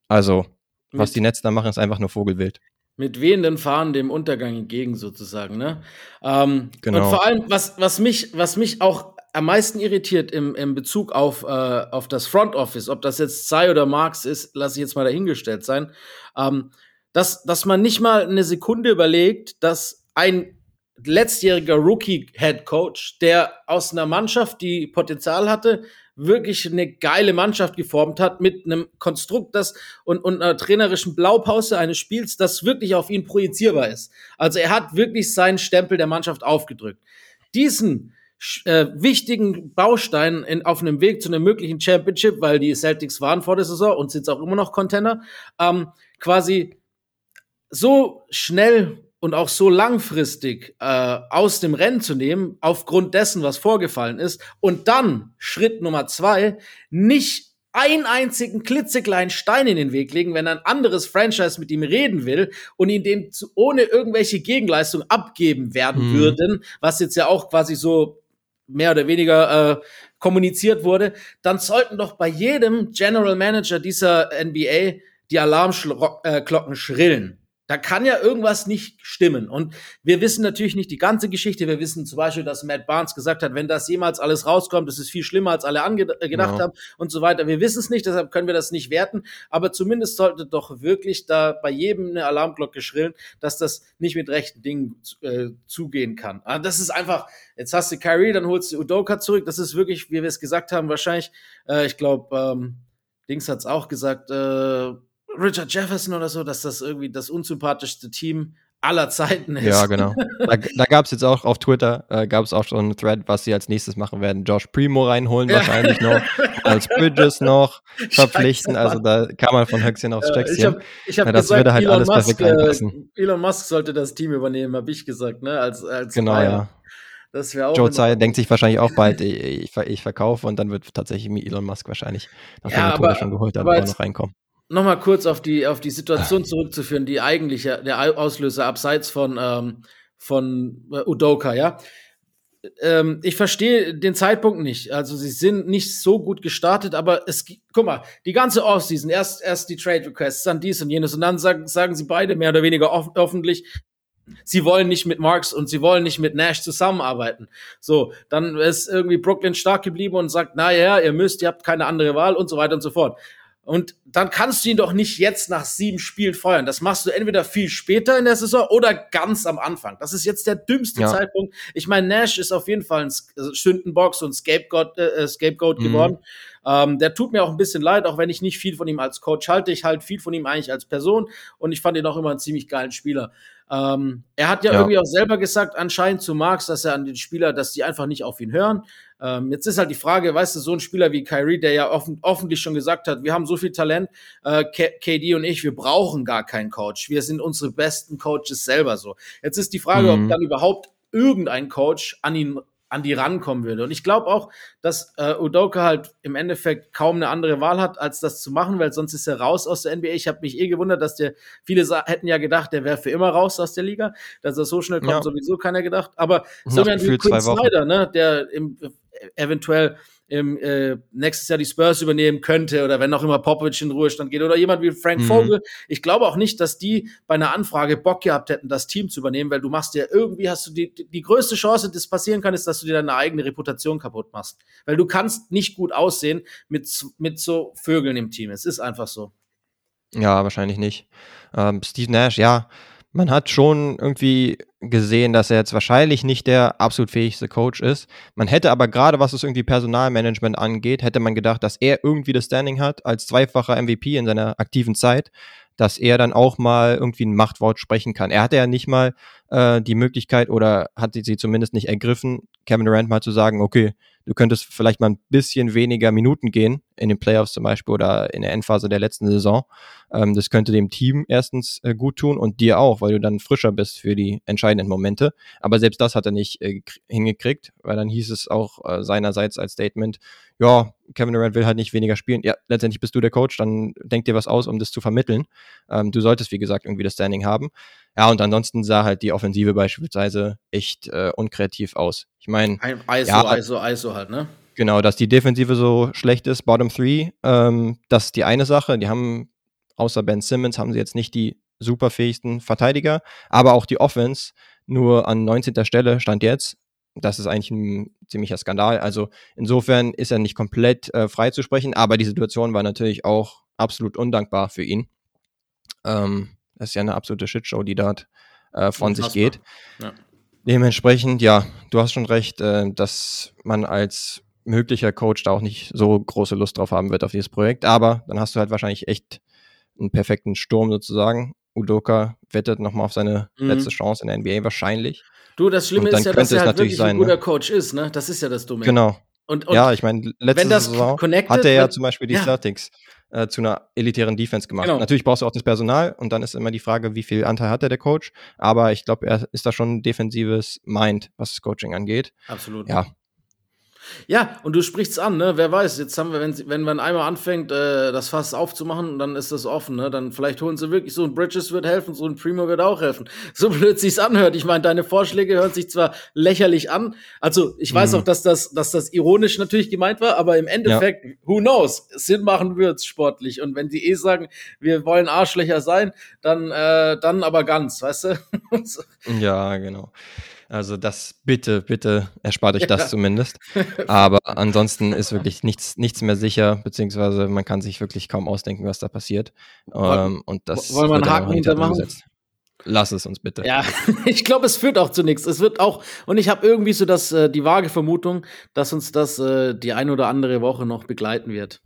S2: Also, was die Nets da machen, ist einfach nur Vogelwild.
S3: mit wehenden Fahnen dem Untergang entgegen sozusagen. Ne? Ähm,
S2: Genau.
S3: Und vor allem, was, was, mich, was mich auch am meisten irritiert im, im Bezug auf, äh, auf das Front Office, ob das jetzt Tsai oder Marx ist, lasse ich jetzt mal dahingestellt sein, ähm, dass, dass man nicht mal eine Sekunde überlegt, dass ein letztjähriger Rookie-Head Coach, der aus einer Mannschaft, die Potenzial hatte, wirklich eine geile Mannschaft geformt hat mit einem Konstrukt das und, und einer trainerischen Blaupause eines Spiels, das wirklich auf ihn projizierbar ist. Also er hat wirklich seinen Stempel der Mannschaft aufgedrückt. Diesen äh, wichtigen Baustein in, auf einem Weg zu einem möglichen Championship, weil die Celtics waren vor der Saison und sind auch immer noch Contender, ähm, quasi so schnell und auch so langfristig äh, aus dem Rennen zu nehmen, aufgrund dessen, was vorgefallen ist, und dann Schritt Nummer zwei, nicht einen einzigen klitzekleinen Stein in den Weg legen, wenn ein anderes Franchise mit ihm reden will und ihn den zu, ohne irgendwelche Gegenleistung abgeben werden
S2: Mhm.
S3: würden, was jetzt ja auch quasi so mehr oder weniger äh, kommuniziert wurde, dann sollten doch bei jedem General Manager dieser NBA die Alarmglocken schrillen. Da kann ja irgendwas nicht stimmen. Und wir wissen natürlich nicht die ganze Geschichte. Wir wissen zum Beispiel, dass Matt Barnes gesagt hat, wenn das jemals alles rauskommt, das ist viel schlimmer, als alle ange äh, gedacht
S2: Ja.
S3: haben und so weiter. Wir wissen es nicht, deshalb können wir das nicht werten. Aber zumindest sollte doch wirklich da bei jedem eine Alarmglocke schrillen, dass das nicht mit rechten Dingen äh, zugehen kann. Ah, Das ist einfach, jetzt hast du Kyrie, dann holst du Udoka zurück. Das ist wirklich, wie wir es gesagt haben, wahrscheinlich, äh, ich glaube, ähm, Dings hat es auch gesagt, äh, Richard Jefferson oder so, dass das irgendwie das unsympathischste Team aller Zeiten ist.
S2: Ja, genau. Da, da gab es jetzt auch auf Twitter, äh, gab es auch schon einen Thread, was sie als nächstes machen werden. Josh Primo reinholen, wahrscheinlich noch. Als Bridges noch verpflichten.
S3: Scheiße,
S2: also da kann man von Höchstchen aufs
S3: Äh, ich
S2: Stöckchen.
S3: habe ich hab
S2: Ja, das
S3: gesagt,
S2: würde halt
S3: Elon,
S2: alles
S3: Musk,
S2: perfekt reinpassen.
S3: äh, Elon Musk sollte das Team übernehmen, habe ich gesagt, ne? Als, als
S2: Genau,
S3: Buyer.
S2: ja.
S3: Das wäre auch.
S2: Joe Tsai denkt sich wahrscheinlich auch bald, ich, ich, ich verkaufe und dann wird tatsächlich Elon Musk wahrscheinlich, nachdem
S3: Ja,
S2: er schon geholt hat,
S3: aber jetzt-
S2: noch reinkommen.
S3: Nochmal kurz auf die, auf die Situation zurückzuführen, die eigentliche, der Au- Auslöser abseits von, ähm, von äh, Udoka, ja. Ähm, ich verstehe den Zeitpunkt nicht. Also sie sind nicht so gut gestartet, aber es guck mal, die ganze Offseason, erst, erst die Trade Requests, dann dies und jenes und dann sagen, sagen sie beide mehr oder weniger off öffentlich, sie wollen nicht mit Marks und sie wollen nicht mit Nash zusammenarbeiten. So, dann ist irgendwie Brooklyn stark geblieben und sagt, na ja, ihr müsst, ihr habt keine andere Wahl und so weiter und so fort. Und dann kannst du ihn doch nicht jetzt nach sieben Spielen feuern. Das machst du entweder viel später in der Saison oder ganz am Anfang. Das ist jetzt der dümmste
S2: Ja.
S3: Zeitpunkt. Ich meine, Nash ist auf jeden Fall ein S- also Sündenbox und Scapegoat, äh, Scapegoat
S2: Mhm.
S3: geworden. Ähm, der tut mir auch ein bisschen leid, auch wenn ich nicht viel von ihm als Coach halte. Ich halte viel von ihm eigentlich als Person und ich fand ihn auch immer einen ziemlich geilen Spieler. Ähm, er hat ja,
S2: Ja.
S3: irgendwie auch selber gesagt, anscheinend zu Marx, dass er an den Spieler, dass die einfach nicht auf ihn hören. Ähm, jetzt ist halt die Frage, weißt du, so ein Spieler wie Kyrie, der ja offen, öffentlich schon gesagt hat, wir haben so viel Talent, äh, KD und ich, wir brauchen gar keinen Coach. Wir sind unsere besten Coaches selber so. Jetzt ist die Frage,
S2: Mhm.
S3: ob dann überhaupt irgendein Coach an ihn an die rankommen würde. Und ich glaube auch, dass äh, Udoka halt im Endeffekt kaum eine andere Wahl hat, als das zu machen, weil sonst ist er raus aus der NBA. Ich habe mich eh gewundert, dass der, viele hätten ja gedacht, der wäre für immer raus aus der Liga. Dass er so schnell kommt,
S2: Ja.
S3: sowieso keiner gedacht. Aber so wie Quinn. Snyder, ne, der im, eventuell im äh, nächstes Jahr die Spurs übernehmen könnte oder wenn auch immer Popovic in Ruhestand geht oder jemand wie Frank
S2: Mhm.
S3: Vogel. Ich glaube auch nicht, dass die bei einer Anfrage Bock gehabt hätten, das Team zu übernehmen, weil du machst ja irgendwie hast du die, die, größte Chance, das passieren kann, ist, dass du dir deine eigene Reputation kaputt machst. Weil du kannst nicht gut aussehen mit, mit so Vögeln im Team. Es ist einfach so.
S2: Ja, wahrscheinlich nicht. Ähm, Steve Nash, ja, man hat schon irgendwie gesehen, dass er jetzt wahrscheinlich nicht der absolut fähigste Coach ist. Man hätte aber gerade, was es irgendwie Personalmanagement angeht, hätte man gedacht, dass er irgendwie das Standing hat als zweifacher MVP in seiner aktiven Zeit, dass er dann auch mal irgendwie ein Machtwort sprechen kann. Er hatte ja nicht mal äh, die Möglichkeit oder hat sie zumindest nicht ergriffen, Kevin Durant mal zu sagen, okay, du könntest vielleicht mal ein bisschen weniger Minuten gehen, in den Playoffs zum Beispiel oder in der Endphase der letzten Saison. Ähm, das könnte dem Team erstens äh, gut tun und dir auch, weil du dann frischer bist für die entscheidenden Momente. Aber selbst das hat er nicht äh, kr- hingekriegt, weil dann hieß es auch äh, seinerseits als Statement, ja, Kevin Durant will halt nicht weniger spielen. Ja, letztendlich bist du der Coach, dann denk dir was aus, um das zu vermitteln. Ähm, du solltest, wie gesagt, irgendwie das Standing haben. Ja, und ansonsten sah halt die Offensive beispielsweise echt äh, unkreativ aus. Ich meine,
S3: Ein ISO,
S2: Ja.
S3: ISO, ISO halt, ne?
S2: Genau, dass die Defensive so schlecht ist, Bottom Three, ähm, das ist die eine Sache. Die haben, außer Ben Simmons, haben sie jetzt nicht die superfähigsten Verteidiger, aber auch die Offense nur an 19. Stelle stand jetzt. Das ist eigentlich ein ziemlicher Skandal. Also insofern ist er nicht komplett äh, frei zu sprechen, aber die Situation war natürlich auch absolut undankbar für ihn. Ähm, das ist ja eine absolute Shitshow, die dort äh, von Unfassbar. sich geht. Ja. Dementsprechend, ja, du hast schon recht, äh, dass man als möglicher Coach da auch nicht so große Lust drauf haben wird auf dieses Projekt. Aber dann hast du halt wahrscheinlich echt einen perfekten Sturm sozusagen. Udoka wettet nochmal auf seine mhm. letzte Chance in der NBA wahrscheinlich.
S3: Du, das Schlimme ist ja, dass er halt wirklich sein, ein guter ne? Coach ist, ne? Das ist ja das Dumme.
S2: Genau. Und, und ja, ich meine, letzte Saison hat er ja zum Beispiel die ja. Celtics äh, zu einer elitären Defense gemacht. Genau. Natürlich brauchst du auch das Personal und dann ist immer die Frage, wie viel Anteil hat der, der Coach. Aber ich glaube, er ist da schon ein defensives Mind, was das Coaching angeht.
S3: Absolut. Ja, ja, und du sprichst an, ne? Wer weiß, jetzt haben wir, wenn, wenn man einmal anfängt, äh, das Fass aufzumachen, dann ist das offen, ne? Dann vielleicht holen sie wirklich so ein Bridges wird helfen, so ein Primo wird auch helfen. So blöd sich's anhört. Ich meine, deine Vorschläge hören sich zwar lächerlich an. Also, ich weiß mhm. auch, dass das, dass das ironisch natürlich gemeint war, aber im Endeffekt, ja. who knows? Sinn machen wird's sportlich. Und wenn die eh sagen, wir wollen Arschlöcher sein, dann, äh, dann aber ganz, weißt du?
S2: ja, genau. Also das bitte, bitte erspart euch ja. das zumindest. Aber ansonsten ist wirklich nichts, nichts mehr sicher, beziehungsweise man kann sich wirklich kaum ausdenken, was da passiert. Ähm, und das
S3: Wollen wir einen Haken hintermachen?
S2: Lass es uns bitte.
S3: Ja, ich glaube, es führt auch zu nichts. Es wird auch, und ich habe irgendwie so das, äh, die vage Vermutung, dass uns das äh, die ein oder andere Woche noch begleiten wird.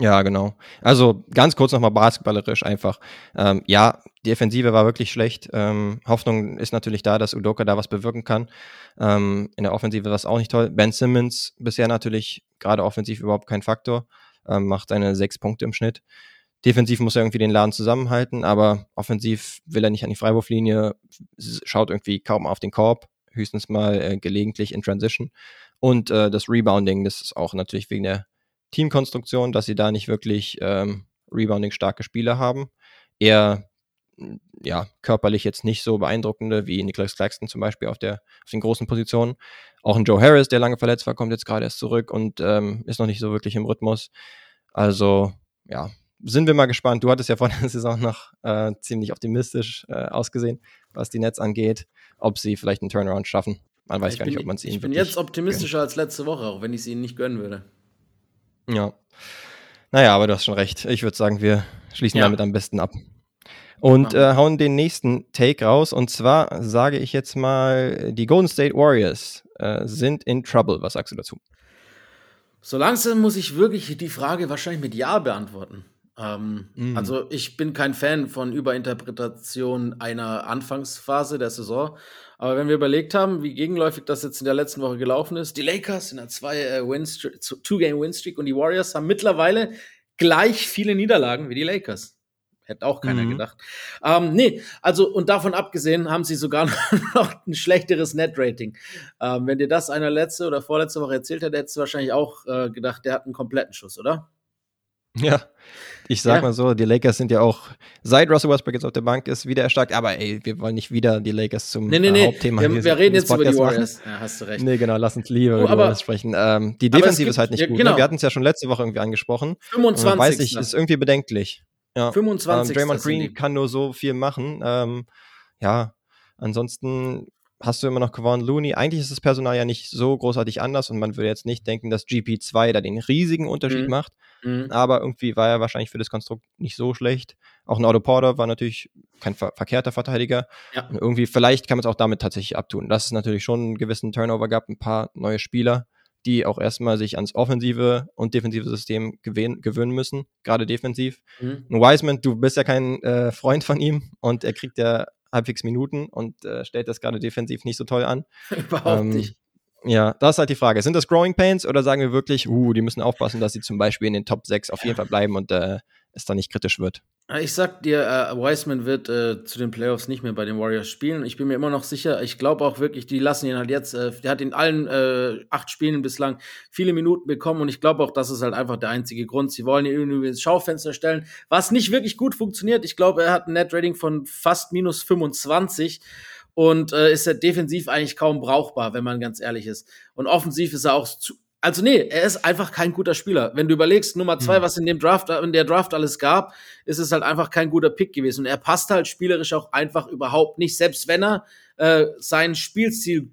S2: Ja, genau. Also ganz kurz nochmal basketballerisch einfach. Ähm, ja, die Offensive war wirklich schlecht. Ähm, Hoffnung ist natürlich da, dass Udoka da was bewirken kann. Ähm, in der Offensive war es auch nicht toll. Ben Simmons bisher natürlich gerade offensiv überhaupt kein Faktor. Ähm, macht seine sechs Punkte im Schnitt. Defensiv muss er irgendwie den Laden zusammenhalten, aber offensiv will er nicht an die Freiwurflinie, schaut irgendwie kaum auf den Korb, höchstens mal äh, gelegentlich in Transition. Und äh, das Rebounding, das ist auch natürlich wegen der Teamkonstruktion, dass sie da nicht wirklich ähm, Rebounding-starke Spieler haben. Eher ja, körperlich jetzt nicht so beeindruckende wie Nicholas Claxton zum Beispiel auf, der, auf den großen Positionen. Auch ein Joe Harris, der lange verletzt war, kommt jetzt gerade erst zurück und ähm, ist noch nicht so wirklich im Rhythmus. Also, ja, sind wir mal gespannt. Du hattest ja vor der Saison noch äh, ziemlich optimistisch äh, ausgesehen, was die Nets angeht, ob sie vielleicht einen Turnaround schaffen. Man weiß ich gar nicht, ob man es ihnen
S3: Ich bin jetzt optimistischer gönnt. als letzte Woche, auch wenn ich es ihnen nicht gönnen würde.
S2: Ja. Naja, aber du hast schon recht. Ich würde sagen, wir schließen ja. damit am besten ab. Und äh, hauen den nächsten Take raus. Und zwar sage ich jetzt mal, die Golden State Warriors äh, sind in Trouble. Was sagst du dazu?
S3: So langsam muss ich wirklich die Frage wahrscheinlich mit Ja beantworten. Ähm, mhm. Also ich bin kein Fan von Überinterpretation einer Anfangsphase der Saison. Aber wenn wir überlegt haben, wie gegenläufig das jetzt in der letzten Woche gelaufen ist, die Lakers in einer zwei äh, Two-Game-Win-Streak und die Warriors haben mittlerweile gleich viele Niederlagen wie die Lakers. Hätte auch keiner mhm. gedacht. Ähm, nee, also und davon abgesehen haben sie sogar noch ein schlechteres Net-Rating. Ähm, wenn dir das einer letzte oder vorletzte Woche erzählt hätte, hättest du wahrscheinlich auch äh, gedacht, der hat einen kompletten Schuss, oder?
S2: Ja, ich sag ja. mal so, die Lakers sind ja auch, seit Russell Westbrook jetzt auf der Bank ist, wieder erstarkt, aber ey, wir wollen nicht wieder die Lakers zum
S3: nee, nee, nee. Hauptthema Wir, wir reden jetzt über die Warriors.
S2: Ja, hast du recht. Nee, genau, lass uns lieber oh, über die Warriors sprechen. Ähm, die Defensive ist halt nicht ja, gut. Ne? Genau. Ne? Wir hatten es ja schon letzte Woche irgendwie angesprochen.
S3: 25.
S2: Weiß ich, ist irgendwie bedenklich.
S3: Ja. 25.
S2: Ähm, Draymond Green kann nur so viel machen. Ähm, ja, ansonsten hast du immer noch Kevon Looney. Eigentlich ist das Personal ja nicht so großartig anders und man würde jetzt nicht denken, dass GP2 da den riesigen Unterschied mhm. macht. Mhm. Aber irgendwie war er wahrscheinlich für das Konstrukt nicht so schlecht. Auch ein Otto Porter war natürlich kein ver verkehrter Verteidiger. Ja. Und irgendwie, vielleicht kann man es auch damit tatsächlich abtun. Dass es natürlich schon einen gewissen Turnover gab, ein paar neue Spieler, die auch erstmal sich ans offensive und defensive System gewöhnen müssen, gerade defensiv. Mhm. Wiseman, du bist ja kein äh, Freund von ihm und er kriegt ja halbwegs Minuten und äh, stellt das gerade defensiv nicht so toll an.
S3: Überhaupt ähm, nicht.
S2: Ja, das ist halt die Frage. Sind das Growing Pains oder sagen wir wirklich, uh, die müssen aufpassen, dass sie zum Beispiel in den Top 6 auf jeden Fall bleiben und äh, es dann nicht kritisch wird?
S3: Ich sag dir, äh, Wiseman wird äh, zu den Playoffs nicht mehr bei den Warriors spielen. Ich bin mir immer noch sicher. Ich glaube auch wirklich, die lassen ihn halt jetzt. Äh, der hat in allen äh, acht Spielen bislang viele Minuten bekommen und ich glaube auch, das ist halt einfach der einzige Grund. Sie wollen ihn irgendwie ins Schaufenster stellen, was nicht wirklich gut funktioniert. Ich glaube, er hat ein Net-Rating von fast minus 25 und äh, ist er defensiv eigentlich kaum brauchbar, wenn man ganz ehrlich ist. Und offensiv ist er auch zu, also nee, er ist einfach kein guter Spieler. Wenn du überlegst, Nummer zwei, hm. was in dem Draft, in der Draft alles gab, ist es halt einfach kein guter Pick gewesen. Und er passt halt spielerisch auch einfach überhaupt nicht, selbst wenn er äh, sein Spielstil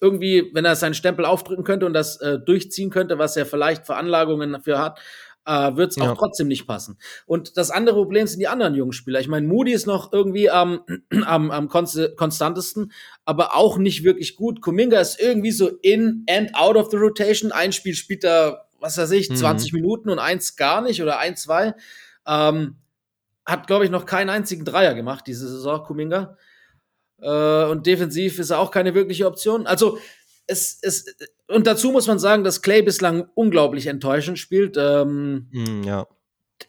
S3: irgendwie, wenn er seinen Stempel aufdrücken könnte und das äh, durchziehen könnte, was er vielleicht Veranlagungen dafür hat, äh, wird es ja. auch trotzdem nicht passen. Und das andere Problem sind die anderen jungen Spieler. Ich meine, Moody ist noch irgendwie am, am, am konstantesten, aber auch nicht wirklich gut. Kuminga ist irgendwie so in and out of the rotation. Ein Spiel spielt er, was weiß ich, mhm. 20 Minuten und eins gar nicht oder ein, zwei. Ähm, hat, glaube ich, noch keinen einzigen Dreier gemacht diese Saison, Kuminga. Äh, und defensiv ist er auch keine wirkliche Option. Also es, es, und dazu muss man sagen, dass Clay bislang unglaublich enttäuschend spielt. Ähm,
S2: mm, ja.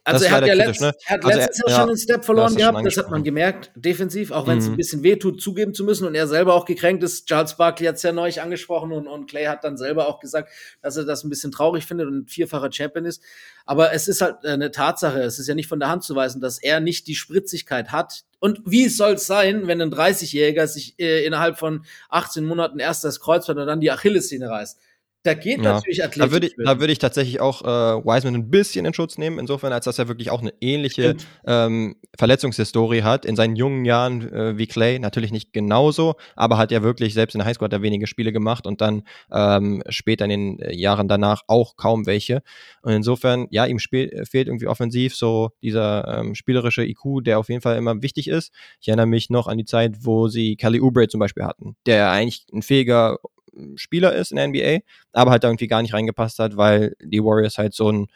S3: Also er hat ja letzt, ne? er hat also letztes Jahr ja, schon einen Step verloren gehabt, das hat man gemerkt, defensiv, auch wenn es mhm. ein bisschen wehtut, zugeben zu müssen und er selber auch gekränkt ist. Charles Barkley hat es ja neulich angesprochen und, und Clay hat dann selber auch gesagt, dass er das ein bisschen traurig findet und ein vierfacher Champion ist. Aber es ist halt eine Tatsache, es ist ja nicht von der Hand zu weisen, dass er nicht die Spritzigkeit hat. Und wie soll es sein, wenn ein 30-Jähriger sich äh, innerhalb von 18 Monaten erst das Kreuzband und dann die Achillessehne reißt? Da geht ja. natürlich Athletik.
S2: Da würde ich, da würd ich tatsächlich auch äh, Wiseman ein bisschen in Schutz nehmen, insofern, als dass er wirklich auch eine ähnliche ähm, Verletzungshistorie hat. In seinen jungen Jahren äh, wie Clay, natürlich nicht genauso, aber hat er wirklich, selbst in der Highschool hat er wenige Spiele gemacht und dann ähm, später in den äh, Jahren danach auch kaum welche. Und insofern, ja, ihm fehlt irgendwie offensiv so dieser ähm, spielerische IQ, der auf jeden Fall immer wichtig ist. Ich erinnere mich noch an die Zeit, wo sie Kelly Oubre zum Beispiel hatten, der eigentlich ein fähiger Spieler ist in der NBA, aber halt irgendwie gar nicht reingepasst hat, weil die Warriors halt so ein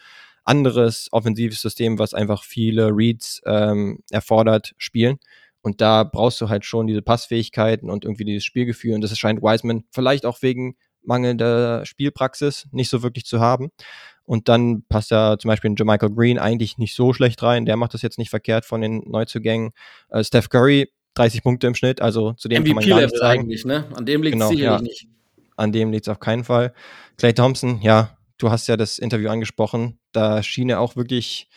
S2: anderes offensives System, was einfach viele Reads ähm, erfordert, spielen. Und da brauchst du halt schon diese Passfähigkeiten und irgendwie dieses Spielgefühl. Und das scheint Wiseman vielleicht auch wegen mangelnder Spielpraxis nicht so wirklich zu haben. Und dann passt ja zum Beispiel Jermichael Green eigentlich nicht so schlecht rein. Der macht das jetzt nicht verkehrt von den Neuzugängen. Äh, Steph Curry, 30 Punkte im Schnitt, also zu dem MVP kann man gar nicht sagen.
S3: eigentlich, ne? An dem liegt es genau, sicherlich ja. nicht.
S2: An dem liegt es auf keinen Fall. Clay Thompson, ja, du hast ja das Interview angesprochen. Da schien er auch wirklich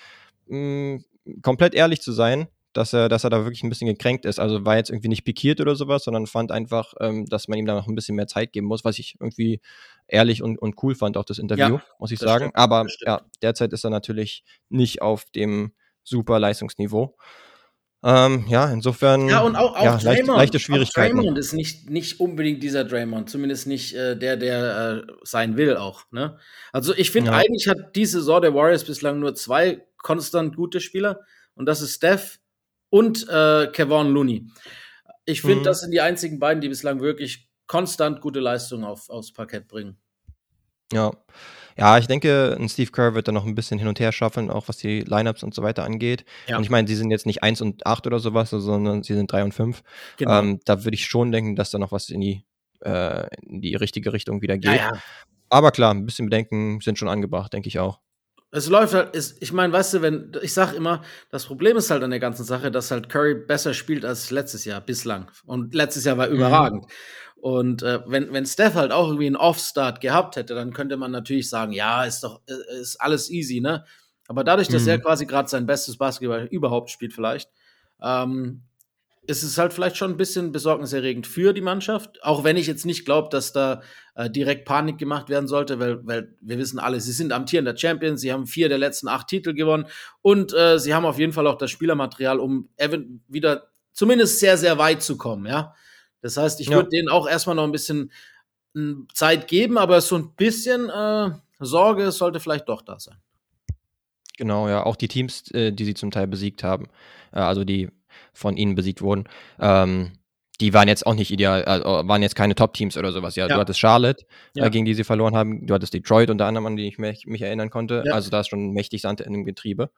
S2: mh, mm, komplett ehrlich zu sein, dass er, dass er da wirklich ein bisschen gekränkt ist. Also war jetzt irgendwie nicht pikiert oder sowas, sondern fand einfach, ähm, dass man ihm da noch ein bisschen mehr Zeit geben muss, was ich irgendwie ehrlich und, und cool fand, auch das Interview, ja, muss ich sagen. Stimmt, Aber ja, derzeit ist er natürlich nicht auf dem super Leistungsniveau. Ähm, ja, insofern.
S3: Ja, und auch, auch
S2: ja, Draymond, leichte, Schwierigkeiten.
S3: Auch Draymond ist nicht, nicht unbedingt dieser Draymond, zumindest nicht äh, der, der äh, sein will auch. Ne? Also ich finde, ja. eigentlich hat diese Saison der Warriors bislang nur zwei konstant gute Spieler und das ist Steph und äh, Kevon Looney. Ich finde, mhm. das sind die einzigen beiden, die bislang wirklich konstant gute Leistungen auf, aufs Parkett bringen.
S2: Ja. Ja, ich denke, ein Steve Kerr wird da noch ein bisschen hin und her schaffen, auch was die Lineups und so weiter angeht. Ja. Und ich meine, sie sind jetzt nicht 1 und 8 oder sowas, sondern sie sind 3 und 5. Genau. Ähm, da würde ich schon denken, dass da noch was in die, äh, in die richtige Richtung wieder geht. Ja, ja. Aber klar, ein bisschen Bedenken sind schon angebracht, denke ich auch.
S3: Es läuft halt, ist, ich meine, weißt du, wenn, ich sag immer, das Problem ist halt an der ganzen Sache, dass halt Curry besser spielt als letztes Jahr bislang. Und letztes Jahr war mhm. überragend. Mhm. Und äh, wenn, wenn Steph halt auch irgendwie einen Off-Start gehabt hätte, dann könnte man natürlich sagen, ja, ist doch, äh, ist alles easy, ne? Aber dadurch, dass mhm. er quasi gerade sein bestes Basketball überhaupt spielt, vielleicht, ähm, ist es halt vielleicht schon ein bisschen besorgniserregend für die Mannschaft. Auch wenn ich jetzt nicht glaube, dass da äh, direkt Panik gemacht werden sollte, weil, weil wir wissen alle, sie sind amtierender Champion, sie haben vier der letzten acht Titel gewonnen und äh, sie haben auf jeden Fall auch das Spielermaterial, um wieder zumindest sehr, sehr weit zu kommen, ja. Das heißt, ich ja. würde denen auch erstmal noch ein bisschen hm, Zeit geben, aber so ein bisschen äh, Sorge sollte vielleicht doch da sein.
S2: Genau, ja. Auch die Teams, äh, die sie zum Teil besiegt haben, äh, also die von ihnen besiegt wurden, ähm, die waren jetzt auch nicht ideal, äh, waren jetzt keine Top-Teams oder sowas. Ja, ja. du hattest Charlotte, äh, ja. gegen die sie verloren haben. Du hattest Detroit unter anderem, an die ich mich, mich erinnern konnte. Ja. Also da ist schon mächtig Sand in dem Getriebe.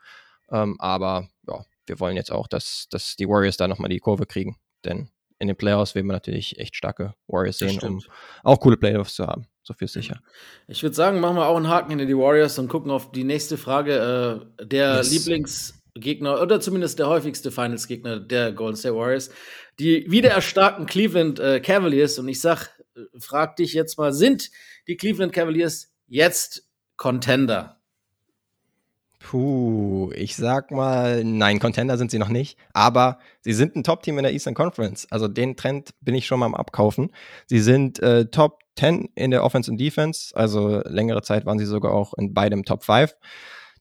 S2: Ähm, aber ja, wir wollen jetzt auch, dass, dass die Warriors da nochmal die Kurve kriegen. Denn in den Playoffs will man natürlich echt starke Warriors sehen, um auch coole Playoffs zu haben. So viel sicher.
S3: Ich würde sagen, machen wir auch einen Haken in die Warriors und gucken auf die nächste Frage. Äh, der yes. Lieblingsgegner oder zumindest der häufigste Finals-Gegner der Golden State Warriors, die wieder erstarkten Cleveland äh, Cavaliers. Und ich sag, äh, frag dich jetzt mal, sind die Cleveland Cavaliers jetzt Contender?
S2: Puh, ich sag mal, nein, Contender sind sie noch nicht, aber sie sind ein Top-Team in der Eastern Conference. Also den Trend bin ich schon mal am Abkaufen. Sie sind äh, Top 10 in der Offense und Defense, also längere Zeit waren sie sogar auch in beidem Top 5.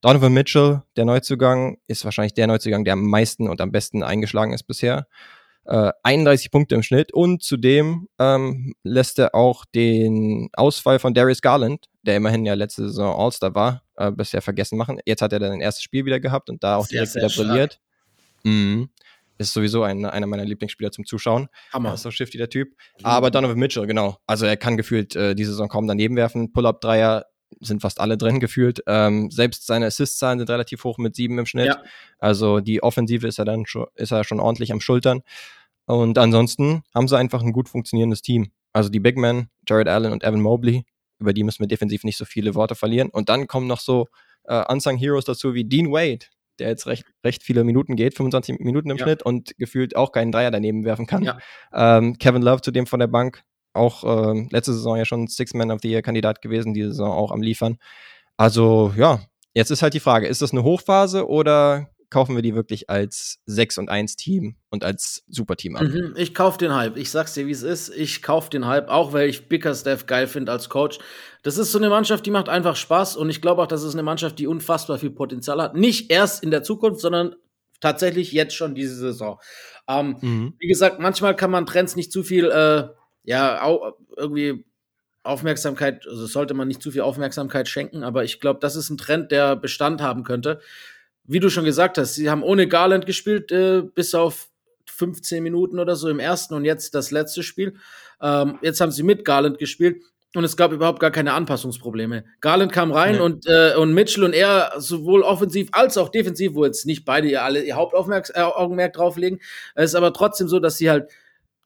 S2: Donovan Mitchell, der Neuzugang, ist wahrscheinlich der Neuzugang, der am meisten und am besten eingeschlagen ist bisher. Äh, 31 Punkte im Schnitt und zudem ähm, lässt er auch den Ausfall von Darius Garland, der immerhin ja letzte Saison All-Star war, äh, bisher vergessen machen. Jetzt hat er dann ein erstes Spiel wieder gehabt und da auch
S3: Sehr,
S2: direkt
S3: sehr
S2: wieder
S3: stark.
S2: brilliert. Mhm. Ist sowieso ein, einer meiner Lieblingsspieler zum Zuschauen.
S3: Hammer.
S2: Er ist so shifty, der Typ. Aber Donovan Mitchell, genau. Also er kann gefühlt äh, die Saison kaum daneben werfen. Pull-Up-Dreier sind fast alle drin gefühlt. Ähm, selbst seine Assist-Zahlen sind relativ hoch mit sieben im Schnitt.
S3: Ja.
S2: Also die Offensive ist er dann schon, ist er schon ordentlich am Schultern. Und ansonsten haben sie einfach ein gut funktionierendes Team. Also die Big Men, Jared Allen und Evan Mobley, über die müssen wir defensiv nicht so viele Worte verlieren. Und dann kommen noch so äh, Unsung Heroes dazu wie Dean Wade, der jetzt recht, recht viele Minuten geht, 25 Minuten im
S3: Ja.
S2: Schnitt und gefühlt auch keinen Dreier daneben werfen kann.
S3: Ja.
S2: Ähm, Kevin Love zudem von der Bank, auch ähm, letzte Saison ja schon Six Man of the Year Kandidat gewesen, diese Saison auch am Liefern. Also ja, jetzt ist halt die Frage, ist das eine Hochphase oder kaufen wir die wirklich als 6 und 1 Team und als Superteam ab?
S3: Mhm, ich kauf den Hype. Ich sag's dir, wie es ist. Ich kauf den Hype, auch weil ich Bickerstaff geil finde als Coach. Das ist so eine Mannschaft, die macht einfach Spaß und ich glaube auch, das ist eine Mannschaft, die unfassbar viel Potenzial hat. Nicht erst in der Zukunft, sondern tatsächlich jetzt schon diese Saison. Ähm,
S2: Mhm.
S3: wie gesagt, manchmal kann man Trends nicht zu viel, äh, ja, au irgendwie Aufmerksamkeit, also sollte man nicht zu viel Aufmerksamkeit schenken, aber ich glaube, das ist ein Trend, der Bestand haben könnte. Wie du schon gesagt hast, sie haben ohne Garland gespielt, äh, bis auf 15 Minuten oder so im ersten und jetzt das letzte Spiel. Ähm, jetzt haben sie mit Garland gespielt und es gab überhaupt gar keine Anpassungsprobleme. Garland kam rein
S2: Nee.
S3: und, äh, und Mitchell und er sowohl offensiv als auch defensiv, wo jetzt nicht beide ihr alle ihr Hauptaugenmerk äh, drauflegen, es ist aber trotzdem so, dass sie halt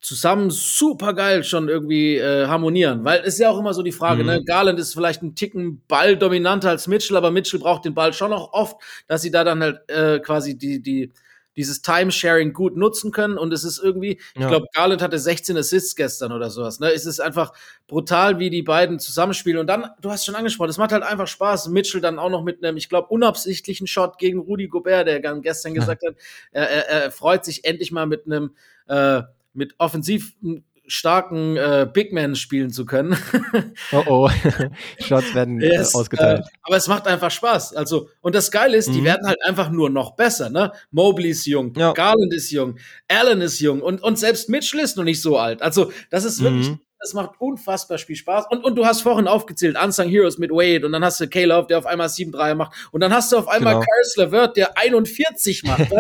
S3: zusammen super geil schon irgendwie äh, harmonieren. Weil es ist ja auch immer so die Frage,
S2: Mhm.
S3: ne? Garland ist vielleicht ein Ticken balldominanter als Mitchell, aber Mitchell braucht den Ball schon auch oft, dass sie da dann halt äh, quasi die, die, dieses Timesharing gut nutzen können. Und es ist irgendwie, ich
S2: Ja.
S3: glaube, Garland hatte 16 Assists gestern oder sowas. Ne? Es ist einfach brutal, wie die beiden zusammenspielen. Und dann, du hast schon angesprochen, es macht halt einfach Spaß. Mitchell dann auch noch mit einem, ich glaube, unabsichtlichen Shot gegen Rudi Gobert, der gestern gesagt hat, er, er, er freut sich endlich mal mit einem äh, mit offensiv starken äh, Big Man spielen zu können.
S2: Oh oh, Shots werden äh,
S3: Yes,
S2: ausgeteilt.
S3: Äh, aber es macht einfach Spaß. Also, und das Geile ist, die
S2: Mhm.
S3: werden halt einfach nur noch besser, ne? Mobley ist jung,
S2: Ja.
S3: Garland ist jung, Allen ist jung und, und selbst Mitchell ist noch nicht so alt. Also, das ist wirklich,
S2: Mhm.
S3: Das macht unfassbar viel Spaß. Und, und du hast vorhin aufgezählt, Unsung Heroes mit Wade und dann hast du Caleb, der auf einmal 7-3 macht und dann hast du auf einmal
S2: Genau.
S3: Karis LeVert, der 41 macht.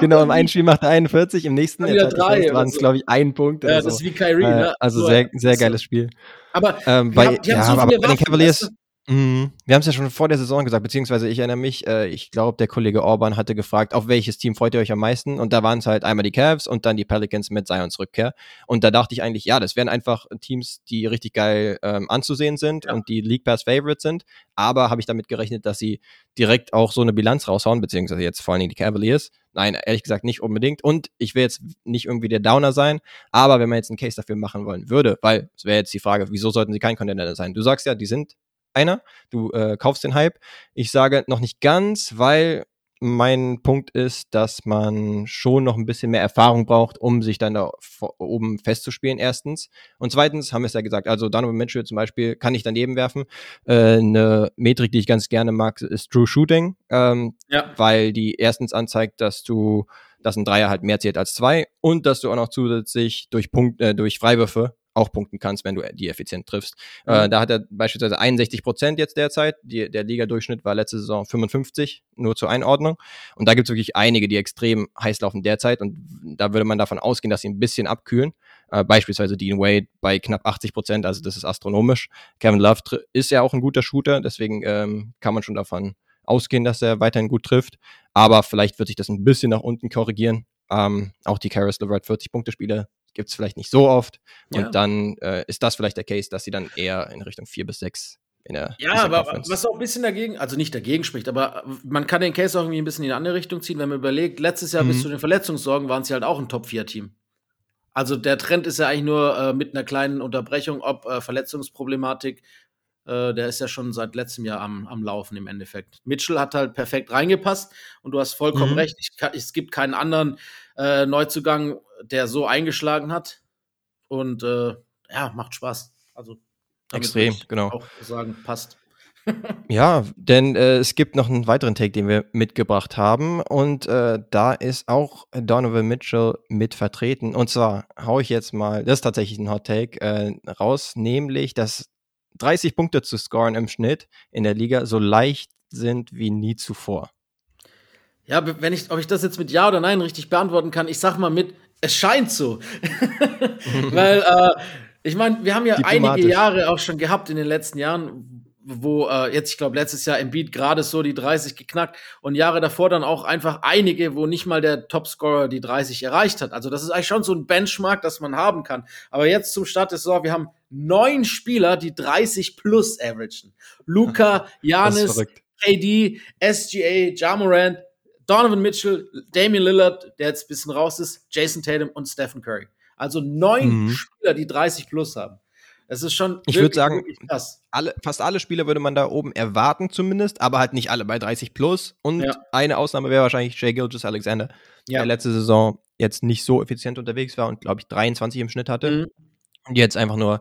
S2: Genau, im einen Spiel macht er 41, im nächsten waren es,
S3: so.
S2: glaube ich, ein Punkt.
S3: Ja,
S2: oder
S3: das
S2: so.
S3: ist wie Kyrie,
S2: Äh,
S3: ne?
S2: Also
S3: So,
S2: sehr, sehr
S3: so.
S2: geiles Spiel.
S3: Aber
S2: Ähm,
S3: die
S2: bei,
S3: haben
S2: ja,
S3: so
S2: aber bei den Cavaliers, Mhm. wir haben es ja schon vor der Saison gesagt, beziehungsweise ich erinnere mich, äh, ich glaube, der Kollege Orban hatte gefragt, auf welches Team freut ihr euch am meisten? Und da waren es halt einmal die Cavs und dann die Pelicans mit Zions Rückkehr. Und da dachte ich eigentlich, ja, das wären einfach Teams, die richtig geil ähm, anzusehen sind
S3: Ja.
S2: und die League Pass Favorites sind. Aber habe ich damit gerechnet, dass sie direkt auch so eine Bilanz raushauen, beziehungsweise jetzt vor allen Dingen die Cavaliers. Nein, ehrlich gesagt nicht unbedingt. Und ich will jetzt nicht irgendwie der Downer sein, aber wenn man jetzt einen Case dafür machen wollen würde, weil es wäre jetzt die Frage, wieso sollten sie kein Contender sein? Du sagst ja, die sind einer, du äh, kaufst den Hype. Ich sage noch nicht ganz, weil mein Punkt ist, dass man schon noch ein bisschen mehr Erfahrung braucht, um sich dann da oben festzuspielen, erstens. Und zweitens haben wir es ja gesagt, also Donovan Mitchell zum Beispiel kann ich daneben werfen. Äh, eine Metrik, die ich ganz gerne mag, ist True Shooting, ähm,
S3: Ja.
S2: weil die erstens anzeigt, dass du, dass ein Dreier halt mehr zählt als zwei und dass du auch noch zusätzlich durch Punkt, äh, durch Freiwürfe auch punkten kannst, wenn du die effizient triffst. Äh,
S3: Mhm.
S2: da hat er beispielsweise 61 Prozent jetzt derzeit. Die, der Liga-Durchschnitt war letzte Saison 55, nur zur Einordnung. Und da gibt es wirklich einige, die extrem heiß laufen derzeit. Und da würde man davon ausgehen, dass sie ein bisschen abkühlen. Äh, beispielsweise Dean Wade bei knapp 80 Prozent, also das ist astronomisch. Kevin Love ist ja auch ein guter Shooter, deswegen ähm, kann man schon davon ausgehen, dass er weiterhin gut trifft. Aber vielleicht wird sich das ein bisschen nach unten korrigieren. Ähm, auch die Karis LeVert 40-Punkte-Spiele gibt es vielleicht nicht so oft. Und
S3: Ja.
S2: dann äh, ist das vielleicht der Case, dass sie dann eher in Richtung 4 bis 6 in der
S3: Ja, aber
S2: Conference-
S3: was auch ein bisschen dagegen, also nicht dagegen spricht, aber man kann den Case auch irgendwie ein bisschen in eine andere Richtung ziehen, wenn man überlegt, letztes Jahr bis
S2: Mhm.
S3: zu den Verletzungssorgen waren sie halt auch ein Top-4-Team. Also der Trend ist ja eigentlich nur äh, mit einer kleinen Unterbrechung, ob äh, Verletzungsproblematik Äh, der ist ja schon seit letztem Jahr am, am Laufen im Endeffekt. Mitchell hat halt perfekt reingepasst und du hast vollkommen
S2: Mhm.
S3: recht. Ich kann, es gibt keinen anderen äh, Neuzugang, der so eingeschlagen hat. Und äh, ja, macht Spaß. Also
S2: Extrem, genau.
S3: Auch sagen, passt.
S2: Ja, denn äh, es gibt noch einen weiteren Take, den wir mitgebracht haben. Und äh, da ist auch Donovan Mitchell mit vertreten. Und zwar hau ich jetzt mal, das ist tatsächlich ein Hot Take, äh, raus, nämlich, dass 30 Punkte zu scoren im Schnitt in der Liga so leicht sind wie nie zuvor.
S3: Ja, wenn ich, ob ich das jetzt mit Ja oder Nein richtig beantworten kann, ich sag mal mit, es scheint so. Weil, äh, ich meine, wir haben ja einige. Jahre auch schon gehabt in den letzten Jahren, wo äh, jetzt, ich glaube, letztes Jahr Embiid gerade so die 30 geknackt und Jahre davor dann auch einfach einige, wo nicht mal der Topscorer die 30 erreicht hat. Also das ist eigentlich schon so ein Benchmark, das man haben kann. Aber jetzt zum Start der Saison, wir haben neun Spieler, die 30 plus averagen. Luca,
S2: ist
S3: Janis. KD, SGA, Jamorant, Donovan Mitchell, Damian Lillard, der jetzt ein bisschen raus ist, Jason Tatum und Stephen Curry. Also neun
S2: Mhm.
S3: Spieler, die 30 plus haben. Das ist schon
S2: Ich würd
S3: wirklich,
S2: sagen. Alle, fast alle Spieler würde man da oben erwarten, zumindest, aber halt nicht alle bei 30 plus. Und
S3: Ja.
S2: eine Ausnahme wäre wahrscheinlich Jay Gilgis Alexander,
S3: Ja.
S2: der letzte Saison jetzt nicht so effizient unterwegs war und, glaube ich, 23 im Schnitt hatte.
S3: Mhm.
S2: Und jetzt einfach nur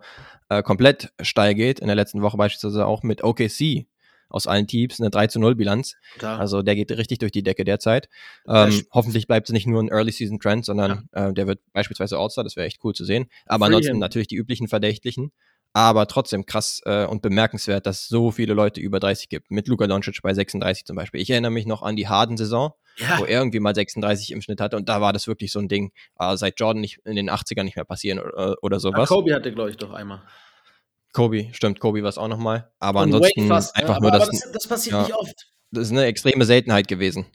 S2: äh, komplett steil geht. In der letzten Woche beispielsweise auch mit OKC aus allen Teams eine 3 zu 0 Bilanz.
S3: Klar.
S2: Also der geht richtig durch die Decke derzeit.
S3: Ja,
S2: Ähm, hoffentlich bleibt es nicht nur ein Early Season Trend, sondern äh, der wird beispielsweise All-Star, das wäre echt cool zu sehen. Aber
S3: Free
S2: ansonsten
S3: him.
S2: natürlich die üblichen Verdächtlichen. Aber trotzdem krass äh, und bemerkenswert, dass es so viele Leute über 30 gibt. Mit Luka Doncic bei 36 zum Beispiel. Ich erinnere mich noch an die Harden-Saison,
S3: ja.
S2: wo er irgendwie mal 36 im Schnitt hatte und da war das wirklich so ein Ding, äh, seit Jordan nicht in den 80ern nicht mehr passieren oder, oder
S3: Ah,
S2: sowas.
S3: Kobe hatte, glaube ich, doch einmal.
S2: Kobe, stimmt, Kobe war es auch nochmal. Aber
S3: Und
S2: ansonsten
S3: fast, ne?
S2: einfach
S3: aber,
S2: nur
S3: aber
S2: das,
S3: das, das passiert
S2: ja.
S3: nicht oft.
S2: das ist eine extreme Seltenheit gewesen.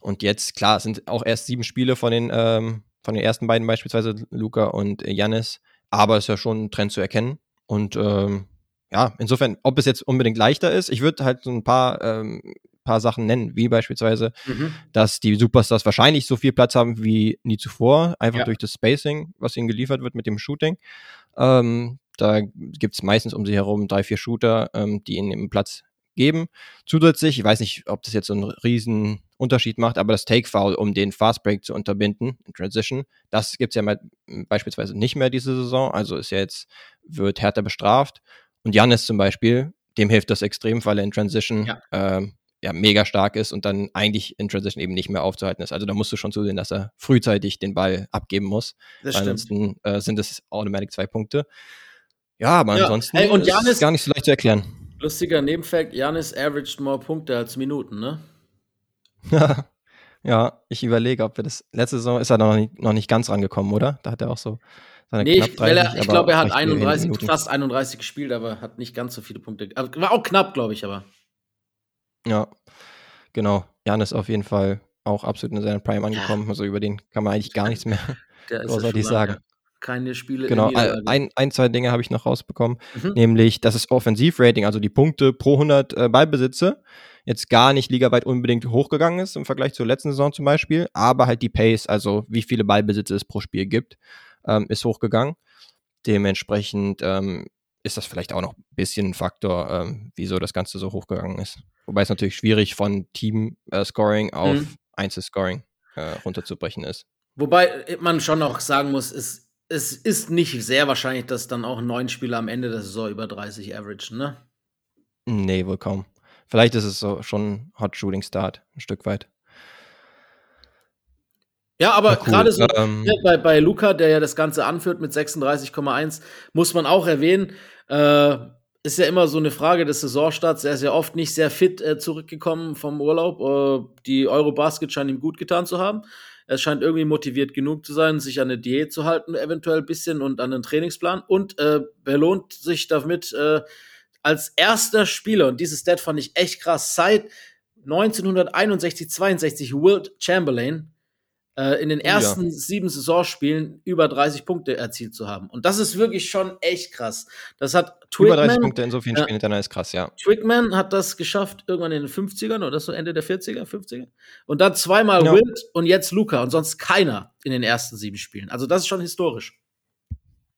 S2: Und jetzt, klar, es sind auch erst sieben Spiele von den, ähm, von den ersten beiden beispielsweise, Luca und Janis, aber es ist ja schon ein Trend zu erkennen. Und ähm, ja, insofern, ob es jetzt unbedingt leichter ist, ich würde halt so ein paar, ähm, paar Sachen nennen, wie beispielsweise,
S3: Mhm.
S2: dass die Superstars wahrscheinlich so viel Platz haben wie nie zuvor, einfach
S3: Ja.
S2: durch das Spacing, was ihnen geliefert wird mit dem Shooting. Ähm, da gibt es meistens um sie herum drei, vier Shooter, ähm, die ihnen eben Platz geben. Zusätzlich, ich weiß nicht, ob das jetzt so einen riesen Unterschied macht, aber das Take-Foul, um den Fastbreak zu unterbinden, in Transition, das gibt es ja mal, beispielsweise nicht mehr diese Saison, also ist ja jetzt, wird härter bestraft. Und Janis zum Beispiel, dem hilft das extrem, weil er in Transition
S3: Ja.
S2: ähm, ja, mega stark ist und dann eigentlich in Transition eben nicht mehr aufzuhalten ist. Also da musst du schon zusehen, dass er frühzeitig den Ball abgeben muss. Ansonsten äh, sind es automatic zwei Punkte. Ja, aber
S3: Ja.
S2: ansonsten
S3: Ey, und
S2: ist es
S3: Giannis-
S2: gar nicht so leicht zu erklären.
S3: Lustiger Nebenfact, Janis averaged more Punkte als Minuten, ne?
S2: ja, ich überlege, ob wir das. Letzte Saison ist er noch nicht, noch nicht ganz rangekommen, oder? Da hat er auch so seine
S3: Nee,
S2: knapp
S3: ich, weil er,
S2: 30,
S3: ich
S2: aber
S3: glaube, er hat
S2: recht wenige
S3: 31,
S2: Minuten.
S3: fast 31 gespielt, aber hat nicht ganz so viele Punkte. Also, war auch knapp, glaube ich, aber.
S2: Ja, genau. Jan ist auf jeden Fall auch absolut in seiner Prime angekommen. Also über den kann man eigentlich gar nichts mehr
S3: ist ja
S2: großartig sagen.
S3: Keine Spiele
S2: Genau,
S3: in
S2: ein, ein, zwei Dinge habe ich noch rausbekommen.
S3: Mhm.
S2: nämlich dass das Offensivrating, also die Punkte pro 100 äh, Ballbesitze, jetzt gar nicht ligaweit unbedingt hochgegangen ist im Vergleich zur letzten Saison zum Beispiel, aber halt die Pace, also wie viele Ballbesitze es pro Spiel gibt, ähm, ist hochgegangen. Dementsprechend ähm, ist das vielleicht auch noch ein bisschen ein Faktor, ähm, wieso das Ganze so hochgegangen ist. Wobei es natürlich schwierig von Team-Scoring auf
S3: Mhm.
S2: Einzelscoring äh, runterzubrechen ist.
S3: Wobei man schon auch sagen muss, es, es ist nicht sehr wahrscheinlich, dass dann auch neun Spieler am Ende der Saison über 30 averagen, ne?
S2: Nee, wohl kaum. Vielleicht ist es so schon Hot Shooting Start, ein Stück weit.
S3: Ja, aber
S2: cool.
S3: gerade so
S2: Ähm,
S3: ne, bei, bei Luca, der ja das Ganze anführt mit 36,1, muss man auch erwähnen, äh, ist ja immer so eine Frage des Saisonstarts. Er ist ja oft nicht sehr fit äh, zurückgekommen vom Urlaub. Äh, die Eurobasket scheint ihm gut getan zu haben. Er scheint irgendwie motiviert genug zu sein, sich an eine Diät zu halten, eventuell ein bisschen und an den Trainingsplan. Und äh, belohnt sich damit äh, als erster Spieler, und dieses Stat fand ich echt krass, seit 1961, 62 Wilt Chamberlain äh, in den
S2: Oh ja.
S3: ersten sieben Saisonspielen über 30 Punkte erzielt zu haben. Und das ist wirklich schon echt krass. Das hat
S2: über 30
S3: Twigman,
S2: Punkte in so vielen
S3: Ja.
S2: Spielen hintereinander ist krass, ja.
S3: Twigman hat das geschafft irgendwann in den 50ern oder so Ende der 40er, 50er. Und dann zweimal
S2: Ja.
S3: Wilt und jetzt Luca und sonst keiner in den ersten sieben Spielen. Also das ist schon historisch.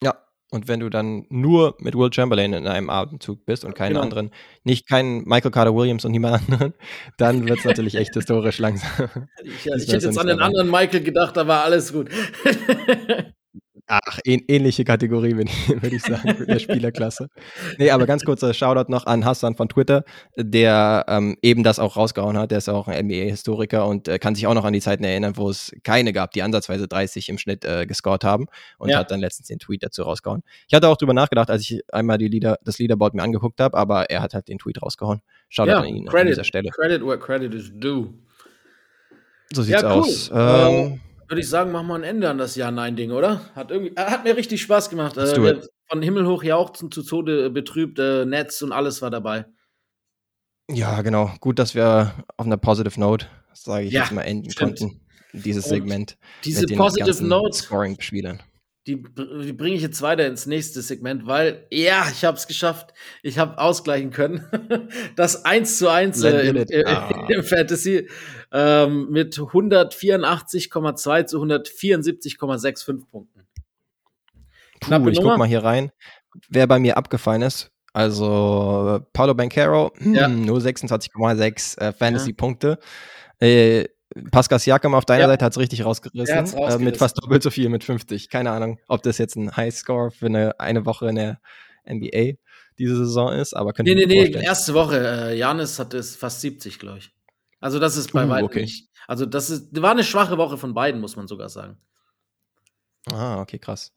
S2: Ja, Und wenn du dann nur mit Will Chamberlain in einem Abendzug bist und keinen
S3: Genau.
S2: anderen, nicht keinen Michael Carter Williams und niemand anderen, dann wird es natürlich echt historisch langsam.
S3: Ich, ich hätte jetzt an den anderen Michael gedacht, da war alles gut.
S2: Ach, ähn ähnliche Kategorie, würde ich, sagen, der Spielerklasse. Nee, aber ganz kurzer Shoutout noch an Hassan von Twitter, der ähm, eben das auch rausgehauen hat. Der ist auch ein NBA-Historiker und äh, kann sich auch noch an die Zeiten erinnern, wo es keine gab, die ansatzweise 30 im Schnitt äh, gescored haben und
S3: Ja.
S2: hat dann letztens den Tweet dazu rausgehauen. Ich hatte auch drüber nachgedacht, als ich einmal die Lieder, das Leaderboard mir angeguckt habe, aber er hat halt den Tweet rausgehauen. Shoutout
S3: Ja,
S2: an ihn an
S3: Credit.
S2: dieser Stelle.
S3: Credit where credit is due.
S2: So sieht's
S3: Ja, cool.
S2: aus.
S3: Äh,
S2: Ähm,
S3: Würde ich sagen, machen wir ein Ende an das Ja-Nein-Ding, oder? Hat, irgendwie, äh, hat mir richtig Spaß gemacht. Äh,
S2: it.
S3: von Himmel hoch jauchzen zu Tode betrübt, äh, Netz und alles war dabei.
S2: Ja, genau. Gut, dass wir auf einer Positive Note, sage ich
S3: Ja,
S2: jetzt mal, enden
S3: stimmt.
S2: konnten. Dieses
S3: Und
S2: Segment.
S3: Diese Positive
S2: ganzen
S3: Note,
S2: Scoring-Spielern.
S3: Die, die bringe ich jetzt weiter ins nächste Segment, weil, ja, ich habe es geschafft. Ich habe ausgleichen können. Das 1 zu 1
S2: Let
S3: äh, im,
S2: ah.
S3: im Fantasy ähm, mit 184,2 zu 174,65 Punkten. Knappe
S2: Puh, ich
S3: Nummer.
S2: guck mal hier rein, wer bei mir abgefallen ist. Also Paulo Bancaro, hm,
S3: Ja.
S2: nur 26,6 äh, Fantasy-Punkte. Äh, Pascal Siakam auf deiner
S3: Ja.
S2: Seite hat es richtig rausgerissen,
S3: Er hat's
S2: Äh,
S3: rausgerissen.
S2: mit fast doppelt so viel, mit 50. Keine Ahnung, ob das jetzt ein Highscore für eine, eine Woche in der NBA diese Saison ist, aber könnte
S3: Nee, nee, nee,
S2: vorstellen.
S3: erste Woche. Äh, Janis hatte es fast 70, glaube ich. Also, das ist bei
S2: Uh,
S3: weitem
S2: okay.
S3: nicht. Also, das ist, war eine schwache Woche von beiden, muss man sogar sagen.
S2: Ah, okay, krass.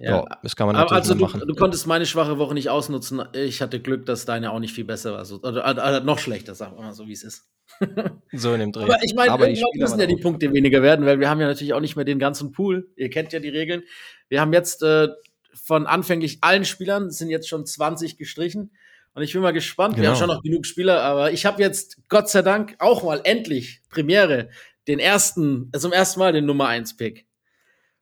S3: Ja.
S2: Ja, das kann man natürlich
S3: also, du,
S2: machen.
S3: du konntest meine schwache Woche nicht ausnutzen. Ich hatte Glück, dass deine auch nicht viel besser war. Also, oder, oder noch schlechter, sagen wir mal so, wie es ist.
S2: So in dem Dreh.
S3: Aber ich meine, irgendwann müssen ja die Punkte weniger werden, weil wir haben ja natürlich auch nicht mehr den ganzen Pool. Ihr kennt ja die Regeln. Wir haben jetzt äh, von anfänglich allen Spielern sind jetzt schon 20 gestrichen. Und ich bin mal gespannt. Wir
S2: Genau.
S3: haben schon noch genug Spieler, aber ich habe jetzt Gott sei Dank auch mal endlich Premiere den ersten, äh, zum ersten Mal den Nummer 1 Pick.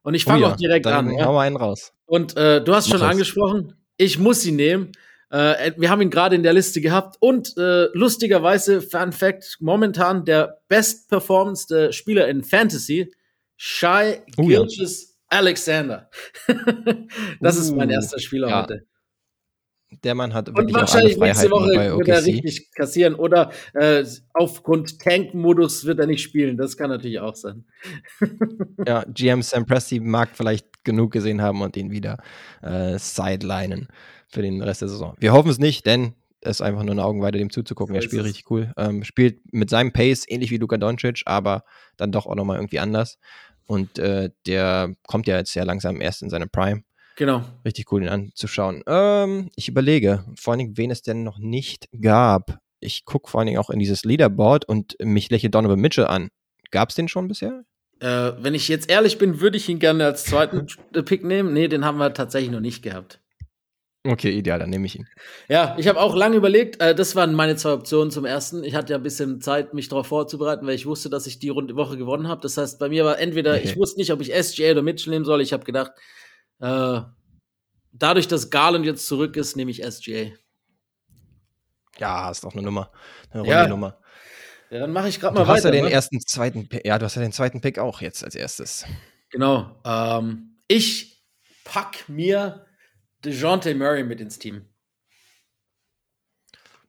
S3: Und ich
S2: Oh
S3: fange
S2: ja,
S3: auch direkt an. Ja?
S2: Hau einen raus.
S3: Und äh, du hast
S2: Mach
S3: schon
S2: das.
S3: angesprochen, ich muss ihn nehmen. Äh, wir haben ihn gerade in der Liste gehabt und äh, lustigerweise, Fun Fact, momentan der bestperformendste Spieler in Fantasy, Shai
S2: Oh ja.
S3: Gilgeous Alexander. das ist mein
S2: Uh,
S3: erster Spieler
S2: ja,
S3: heute.
S2: Der Mann hat
S3: Und wahrscheinlich nächste Woche wird er richtig kassieren oder äh, aufgrund Tank-Modus wird er nicht spielen. Das kann natürlich auch sein.
S2: Ja, GM Sam Presti mag vielleicht genug gesehen haben und ihn wieder äh, sidelinen für den Rest der Saison. Wir hoffen es nicht, denn es ist einfach nur eine Augenweide, dem zuzugucken.
S3: So
S2: er spielt richtig cool. Ähm, spielt mit seinem Pace ähnlich wie Luka Doncic, aber dann doch auch nochmal irgendwie anders. Und äh, der kommt ja jetzt ja langsam erst in seine Prime.
S3: Genau.
S2: Richtig cool, ihn anzuschauen. Ähm, ich überlege, vor allen Dingen, wen es denn noch nicht gab. Ich gucke vor allen Dingen auch in dieses Leaderboard und mich lächelt Donovan Mitchell an. Gab es den schon bisher?
S3: Äh, wenn ich jetzt ehrlich bin, würde ich ihn gerne als zweiten Pick nehmen. Nee, den haben wir tatsächlich noch nicht gehabt.
S2: Okay, ideal, dann nehme ich ihn.
S3: Ja, ich habe auch lange überlegt. Äh, das waren meine zwei Optionen zum ersten. Ich hatte ja ein bisschen Zeit, mich darauf vorzubereiten, weil ich wusste, dass ich die Runde Woche gewonnen habe. Das heißt, bei mir war entweder, ich
S2: Okay.
S3: wusste nicht, ob ich SGA oder Mitchell nehmen soll. Ich habe gedacht, äh, dadurch, dass Garland jetzt zurück ist, nehme ich SGA.
S2: Ja, ist doch eine Nummer. Eine
S3: Ja,
S2: runde Nummer.
S3: Ja, dann mache ich gerade
S2: Du
S3: mal
S2: hast
S3: weiter.
S2: ja den
S3: ne?
S2: ersten, zweiten, Pick- ja, du hast ja den zweiten Pick auch jetzt als erstes.
S3: Genau. Ähm, ich pack mir DeJounte Murray mit ins Team.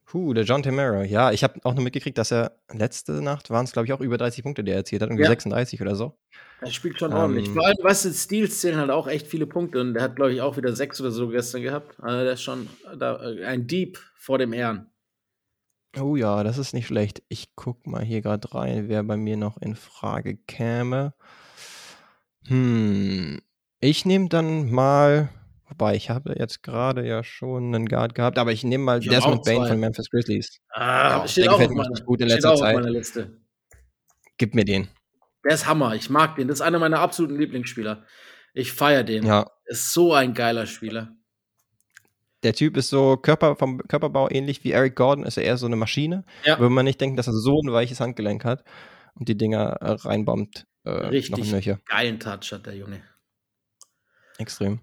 S2: Puh, der John Temero. Ja, ich habe auch nur mitgekriegt, dass er letzte Nacht waren es, glaube ich, auch über 30 Punkte, die er erzielt hat. Irgendwie
S3: Ja.
S2: 36 oder so.
S3: Er spielt schon
S2: Ähm,
S3: ordentlich. Vor allem, weißt du, Steals zählen halt auch echt viele Punkte und der hat, glaube ich, auch wieder sechs oder so gestern gehabt. Also der ist schon da, äh, ein Dieb vor dem Herrn.
S2: Oh ja, das ist nicht schlecht. Ich guck mal hier gerade rein, wer bei mir noch in Frage käme. Hm, ich nehme dann mal, wobei ich habe jetzt gerade ja schon einen Guard gehabt, aber ich nehme mal
S3: Ich
S2: Desmond Bane von Memphis Grizzlies.
S3: Ah,
S2: Ja,
S3: steht
S2: der
S3: auch, auf
S2: gefällt
S3: meiner,
S2: gut in letzter Zeit.
S3: Liste.
S2: Gib mir den.
S3: Der ist Hammer. Ich mag den. Das ist einer meiner absoluten Lieblingsspieler. Ich feiere den.
S2: Ja,
S3: Ist so ein geiler Spieler.
S2: der Typ ist so Körper, vom Körperbau ähnlich wie Eric Gordon, ist er eher so eine Maschine.
S3: Ja.
S2: Würde man nicht denken, dass er so ein weiches Handgelenk hat und die Dinger äh, reinbombt. Äh,
S3: Richtig geilen Touch hat der Junge.
S2: Extrem.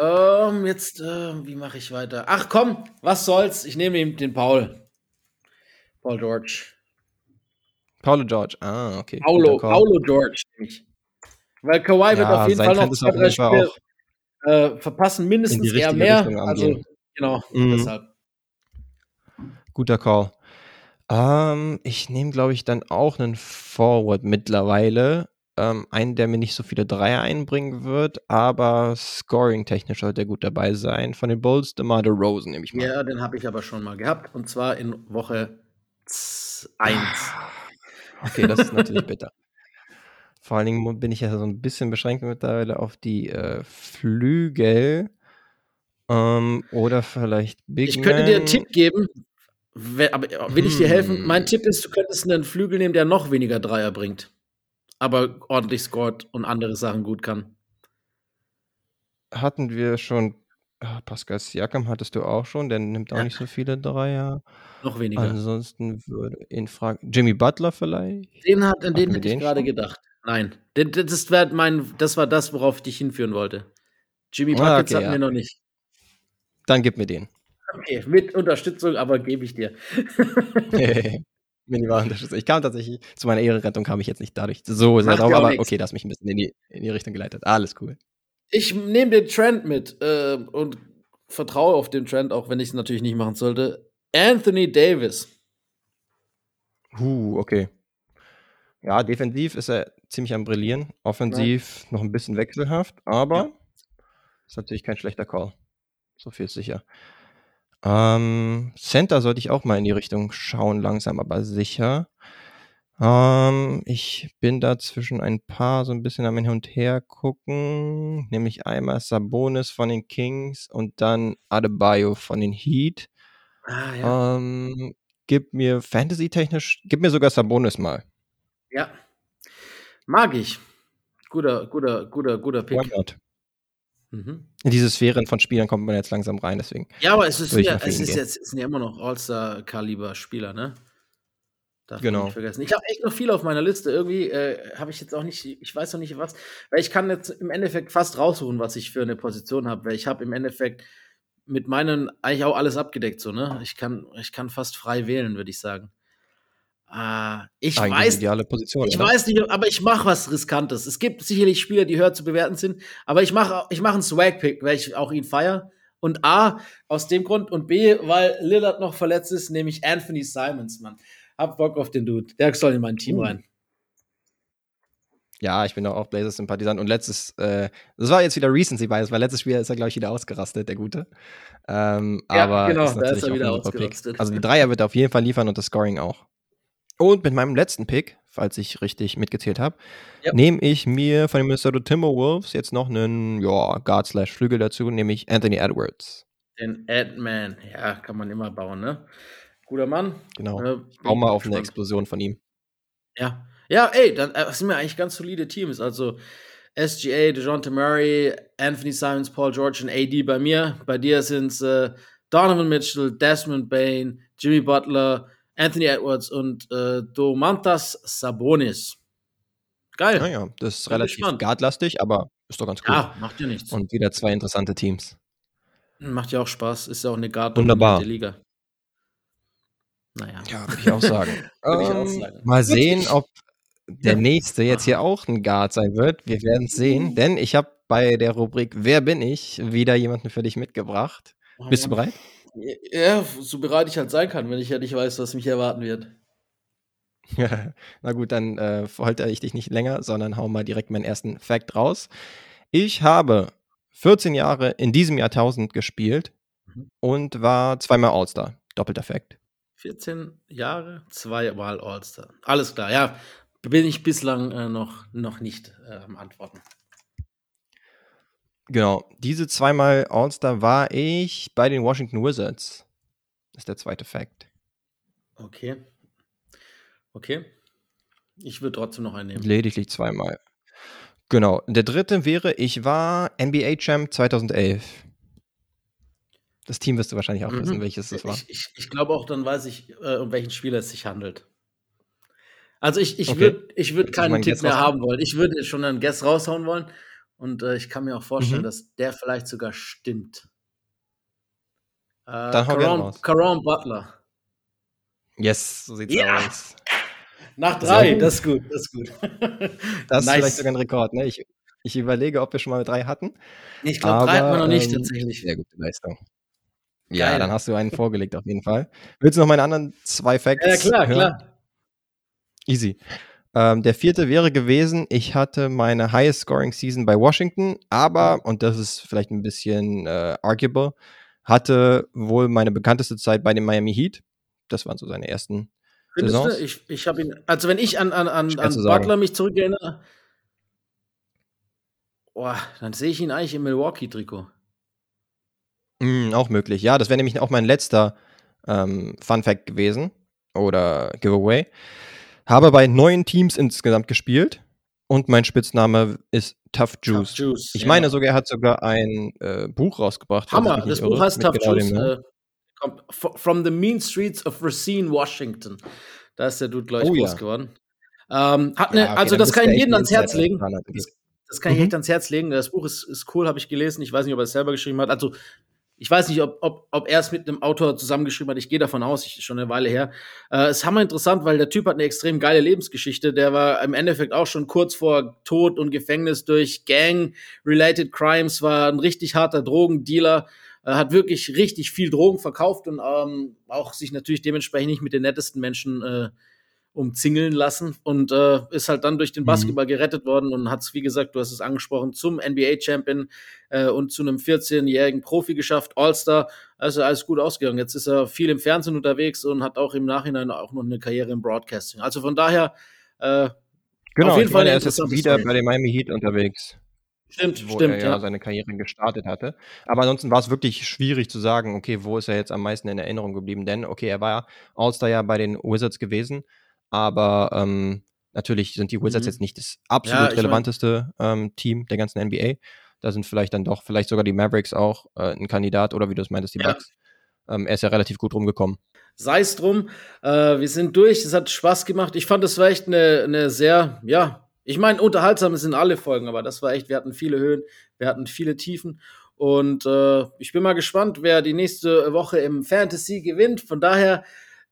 S3: Ähm, jetzt, äh, wie mache ich weiter? Ach komm, was soll's? Ich nehme ihm den Paul. Paul George.
S2: Paulo George. Ah, okay.
S3: Paulo. Paulo George. Weil Kawhi wird
S2: Ja,
S3: auf jeden Fall noch zwei, drei Spiele äh, verpassen mindestens eher mehr. Also, genau, mhm. deshalb.
S2: Guter Call. Ähm, ich nehme, glaube ich, dann auch einen Forward mittlerweile. Ähm, einen, der mir nicht so viele Dreier einbringen wird, aber scoring-technisch sollte er gut dabei sein. Von den Bulls, DeMar Rosen nehme ich mal.
S3: Ja, den habe ich aber schon mal gehabt. Und zwar in Woche 1.
S2: Okay, das ist natürlich bitter. Vor allen Dingen bin ich ja so ein bisschen beschränkt mittlerweile auf die äh, Flügel. Ähm, oder vielleicht
S3: Big Ich könnte dir einen Tipp geben, aber will ich dir helfen? Mein hm. Tipp ist, du könntest einen Flügel nehmen, der noch weniger Dreier bringt. Aber ordentlich scored und andere Sachen gut kann.
S2: Hatten wir schon. Ah, Pascal Siakam hattest du auch schon, der nimmt auch ja. nicht so viele Dreier.
S3: Noch weniger.
S2: Ansonsten würde in Frage. Jimmy Butler vielleicht?
S3: Den, hat, an den hätte ich gerade gedacht. Nein. Das, war mein, das war das, worauf ich dich hinführen wollte. Jimmy Buckets ah, okay, hatten ja. wir noch nicht.
S2: Dann gib mir den.
S3: Okay, mit Unterstützung, aber gebe ich dir.
S2: Minimal Unterstützung. Ich kam tatsächlich, zu meiner Ehrenrettung kam ich jetzt nicht dadurch so sehr drauf, aber okay, das mich ein bisschen in die, in die Richtung geleitet. Alles cool.
S3: Ich nehme den Trend mit äh, und vertraue auf den Trend, auch wenn ich es natürlich nicht machen sollte. Anthony Davis.
S2: Huh, okay. Ja, defensiv ist er ziemlich am Brillieren. Offensiv ja. noch ein bisschen wechselhaft, aber ja. ist natürlich kein schlechter Call. So viel ist sicher. Ähm, Center sollte ich auch mal in die Richtung schauen, langsam aber sicher. Ähm, ich bin da zwischen ein paar so ein bisschen am Hin und Her gucken, nämlich einmal Sabonis von den Kings und dann Adebayo von den Heat. Ah, ja. Ähm, gib mir Fantasy-technisch, gib mir sogar Sabonis mal.
S3: Ja. Mag ich. Guter, guter, guter, guter Pick.
S2: Mhm. In diese Sphären von Spielern kommt man jetzt langsam rein, deswegen.
S3: Ja, aber es ist, ja, es ist jetzt es sind ja immer noch All-Star-Kaliber-Spieler, ne?
S2: Darf genau.
S3: nicht vergessen. Ich habe echt noch viel auf meiner Liste. Irgendwie äh, habe ich jetzt auch nicht, ich weiß noch nicht was, weil ich kann jetzt im Endeffekt fast raussuchen, was ich für eine Position habe, weil ich habe im Endeffekt mit meinen eigentlich auch alles abgedeckt, so, ne? Ich kann, ich kann fast frei wählen, würde ich sagen. Äh, ich Eigentlich weiß,
S2: ideale Position,
S3: ich oder? weiß nicht, aber ich mache was Riskantes. Es gibt sicherlich Spieler, die höher zu bewerten sind, aber ich mache ich mach einen Swag-Pick, weil ich auch ihn feiere. Und A, aus dem Grund und B, weil Lillard noch verletzt ist, nehme ich Anthony Simons, Mann. Hab Bock auf den Dude. Der soll in mein Team uh. rein.
S2: Ja, ich bin auch Blazers-Sympathisant. Und letztes, äh, das war jetzt wieder Recency Bias, weil letztes Spiel ist er, glaube ich, wieder ausgerastet, der Gute. Ähm, ja, aber
S3: genau, da ist er wieder ausgerastet.
S2: Also die Dreier wird er auf jeden Fall liefern und das Scoring auch. Und mit meinem letzten Pick, falls ich richtig mitgezählt habe, ja. nehme ich mir von den Minnesota Timberwolves jetzt noch einen ja, Guard slash Flügel dazu, nämlich Anthony Edwards.
S3: Den Adman, ja, kann man immer bauen, ne? Guter Mann.
S2: Genau. Äh, ich baue mal auf eine Explosion von ihm.
S3: Ja. Ja, ey, äh, das sind mir eigentlich ganz solide Teams. Also SGA, DeJounte Murray, Anthony Simons, Paul George und AD bei mir. Bei dir sind es äh, Donovan Mitchell, Desmond Bain, Jimmy Butler, Anthony Edwards und äh, Domantas Sabonis.
S2: Geil. Naja, das ist relativ guardlastig, aber ist doch ganz cool.
S3: Ja, macht ja nichts.
S2: Und wieder zwei interessante Teams.
S3: Macht ja auch Spaß. Ist ja auch eine guard
S2: Wunderbar.
S3: Liga.
S2: Naja. Ja, würde ich auch sagen. würde ich auch ähm, sagen. Mal sehen, ob der nächste jetzt hier auch ein Guard sein wird. Wir werden es sehen, denn ich habe bei der Rubrik Wer bin ich wieder jemanden für dich mitgebracht. Bist du bereit?
S3: Ja, so bereit ich halt sein kann, wenn ich ja nicht weiß, was mich erwarten wird.
S2: Na gut, dann äh, verhalte ich dich nicht länger, sondern hau mal direkt meinen ersten Fact raus. Ich habe 14 Jahre in diesem Jahrtausend gespielt mhm. und war zweimal All-Star. Doppelter Fact.
S3: 14 Jahre, zweimal All-Star. Alles klar, ja. Bin ich bislang äh, noch, noch nicht äh, am Antworten.
S2: Genau, diese zweimal All-Star war ich bei den Washington Wizards. Das ist der zweite Fact.
S3: Okay. Okay. Ich würde trotzdem noch einen nehmen.
S2: Lediglich zweimal. Genau. Der dritte wäre, ich war NBA-Champ 2011. Das Team wirst du wahrscheinlich auch mhm. wissen, welches das war.
S3: Ich, ich, ich glaube auch, dann weiß ich, äh, um welchen Spieler es sich handelt. Also ich, ich okay. würde ich würd keinen Tipp mehr haben wollen. Ich würde schon einen Guess raushauen wollen. Und äh, ich kann mir auch vorstellen, mhm. dass der vielleicht sogar stimmt.
S2: Äh, Dann Caron,
S3: Caron Butler.
S2: Yes, so sieht's yeah. aus.
S3: Nach drei, das ist gut, das ist gut.
S2: das ist vielleicht sogar ein Rekord, ne? Ich, Ich überlege, ob wir schon mal drei hatten.
S3: Ich glaube, drei hatten wir noch nicht
S2: ähm,
S3: tatsächlich.
S2: Sehr gute Leistung. Ja,
S3: Geil.
S2: dann hast du einen vorgelegt auf jeden Fall. Willst du noch meine anderen zwei Facts
S3: Ja, klar,
S2: hören?
S3: klar.
S2: Easy. Ähm, der vierte wäre gewesen, ich hatte meine highest scoring Season bei Washington, aber, und das ist vielleicht ein bisschen äh, arguable, hatte wohl meine bekannteste Zeit bei den Miami Heat. Das waren so seine ersten
S3: du?
S2: Saisons.
S3: Ich, ich habe ihn, also wenn ich an, an, an,
S2: Schwer
S3: an
S2: sagen.
S3: Butler mich zurückerinnere, boah, dann sehe ich ihn eigentlich im Milwaukee-Trikot.
S2: Mm, auch möglich. Ja, das wäre nämlich auch mein letzter ähm, Fun Fact gewesen oder Giveaway. Habe bei neun Teams insgesamt gespielt und mein Spitzname ist Tough Juice.
S3: Tough Juice.
S2: Ich
S3: ja.
S2: meine sogar, er hat sogar ein äh, Buch rausgebracht.
S3: Hammer, das Buch
S2: irre,
S3: heißt Tough
S2: genau
S3: Juice. Äh, from the Mean Streets of Racine, Washington. Da ist der Dude, glaube ich,
S2: Oh
S3: groß
S2: ja.
S3: geworden. Ähm, hat
S2: Ja,
S3: ne,
S2: okay,
S3: also das kann ich jedem ans Herz legen. Das, das kann ich
S2: Mhm.
S3: echt ans Herz legen. Das Buch ist, ist cool, habe ich gelesen. Ich weiß nicht, ob er es selber geschrieben hat. Also ich weiß nicht, ob, ob, ob er es mit einem Autor zusammengeschrieben hat. Ich gehe davon aus, ich, schon eine Weile her. Äh, ist hammer interessant, weil der Typ hat eine extrem geile Lebensgeschichte. Der war im Endeffekt auch schon kurz vor Tod und Gefängnis durch Gang-related Crimes, war ein richtig harter Drogendealer, äh, hat wirklich richtig viel Drogen verkauft und ähm, auch sich natürlich dementsprechend nicht mit den nettesten Menschen äh, umzingeln lassen und äh, ist halt dann durch den
S2: Mhm.
S3: Basketball gerettet worden und hat es, wie gesagt, du hast es angesprochen, zum NBA-Champion äh, und zu einem 14-jährigen Profi geschafft, All-Star. Also alles gut ausgegangen. Jetzt ist er viel im Fernsehen unterwegs und hat auch im Nachhinein auch noch eine Karriere im Broadcasting. Also von daher, äh,
S2: Genau,
S3: Auf jeden Fall
S2: meine,
S3: eine
S2: er ist jetzt wieder
S3: Story.
S2: bei den Miami Heat unterwegs,
S3: stimmt,
S2: wo
S3: stimmt,
S2: er ja,
S3: ja.
S2: seine Karriere gestartet hatte. Aber ansonsten war es wirklich schwierig zu sagen, okay, wo ist er jetzt am meisten in Erinnerung geblieben? Denn, okay, er war All-Star ja bei den Wizards gewesen, aber ähm, natürlich sind die Wizards
S3: Mhm.
S2: jetzt nicht das absolut
S3: Ja,
S2: relevanteste ähm, Team der ganzen NBA. Da sind vielleicht dann doch, vielleicht sogar die Mavericks auch äh, ein Kandidat oder wie du es meintest, die
S3: Ja.
S2: Bucks. Ähm, er ist ja relativ gut rumgekommen.
S3: sei es drum. Äh, wir sind durch. Es hat Spaß gemacht. Ich fand, es war echt eine, eine sehr, ja, ich meine, unterhaltsam sind alle Folgen, aber das war echt, wir hatten viele Höhen, wir hatten viele Tiefen. Und äh, ich bin mal gespannt, wer die nächste Woche im Fantasy gewinnt. Von daher,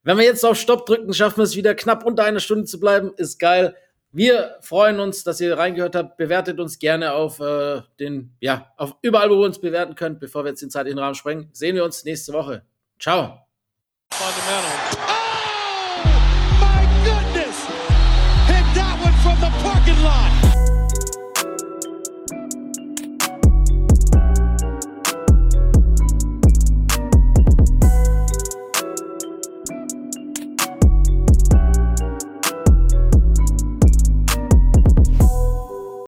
S3: wenn wir jetzt auf Stopp drücken, schaffen wir es wieder knapp unter einer Stunde zu bleiben. Ist geil. Wir freuen uns, dass ihr reingehört habt. Bewertet uns gerne auf äh, den, ja, auf überall, wo ihr uns bewerten könnt, bevor wir jetzt den zeitlichen Rahmen sprengen. Sehen wir uns nächste Woche. Ciao.
S1: Oh, my goodness! Hit that one from the parking lot.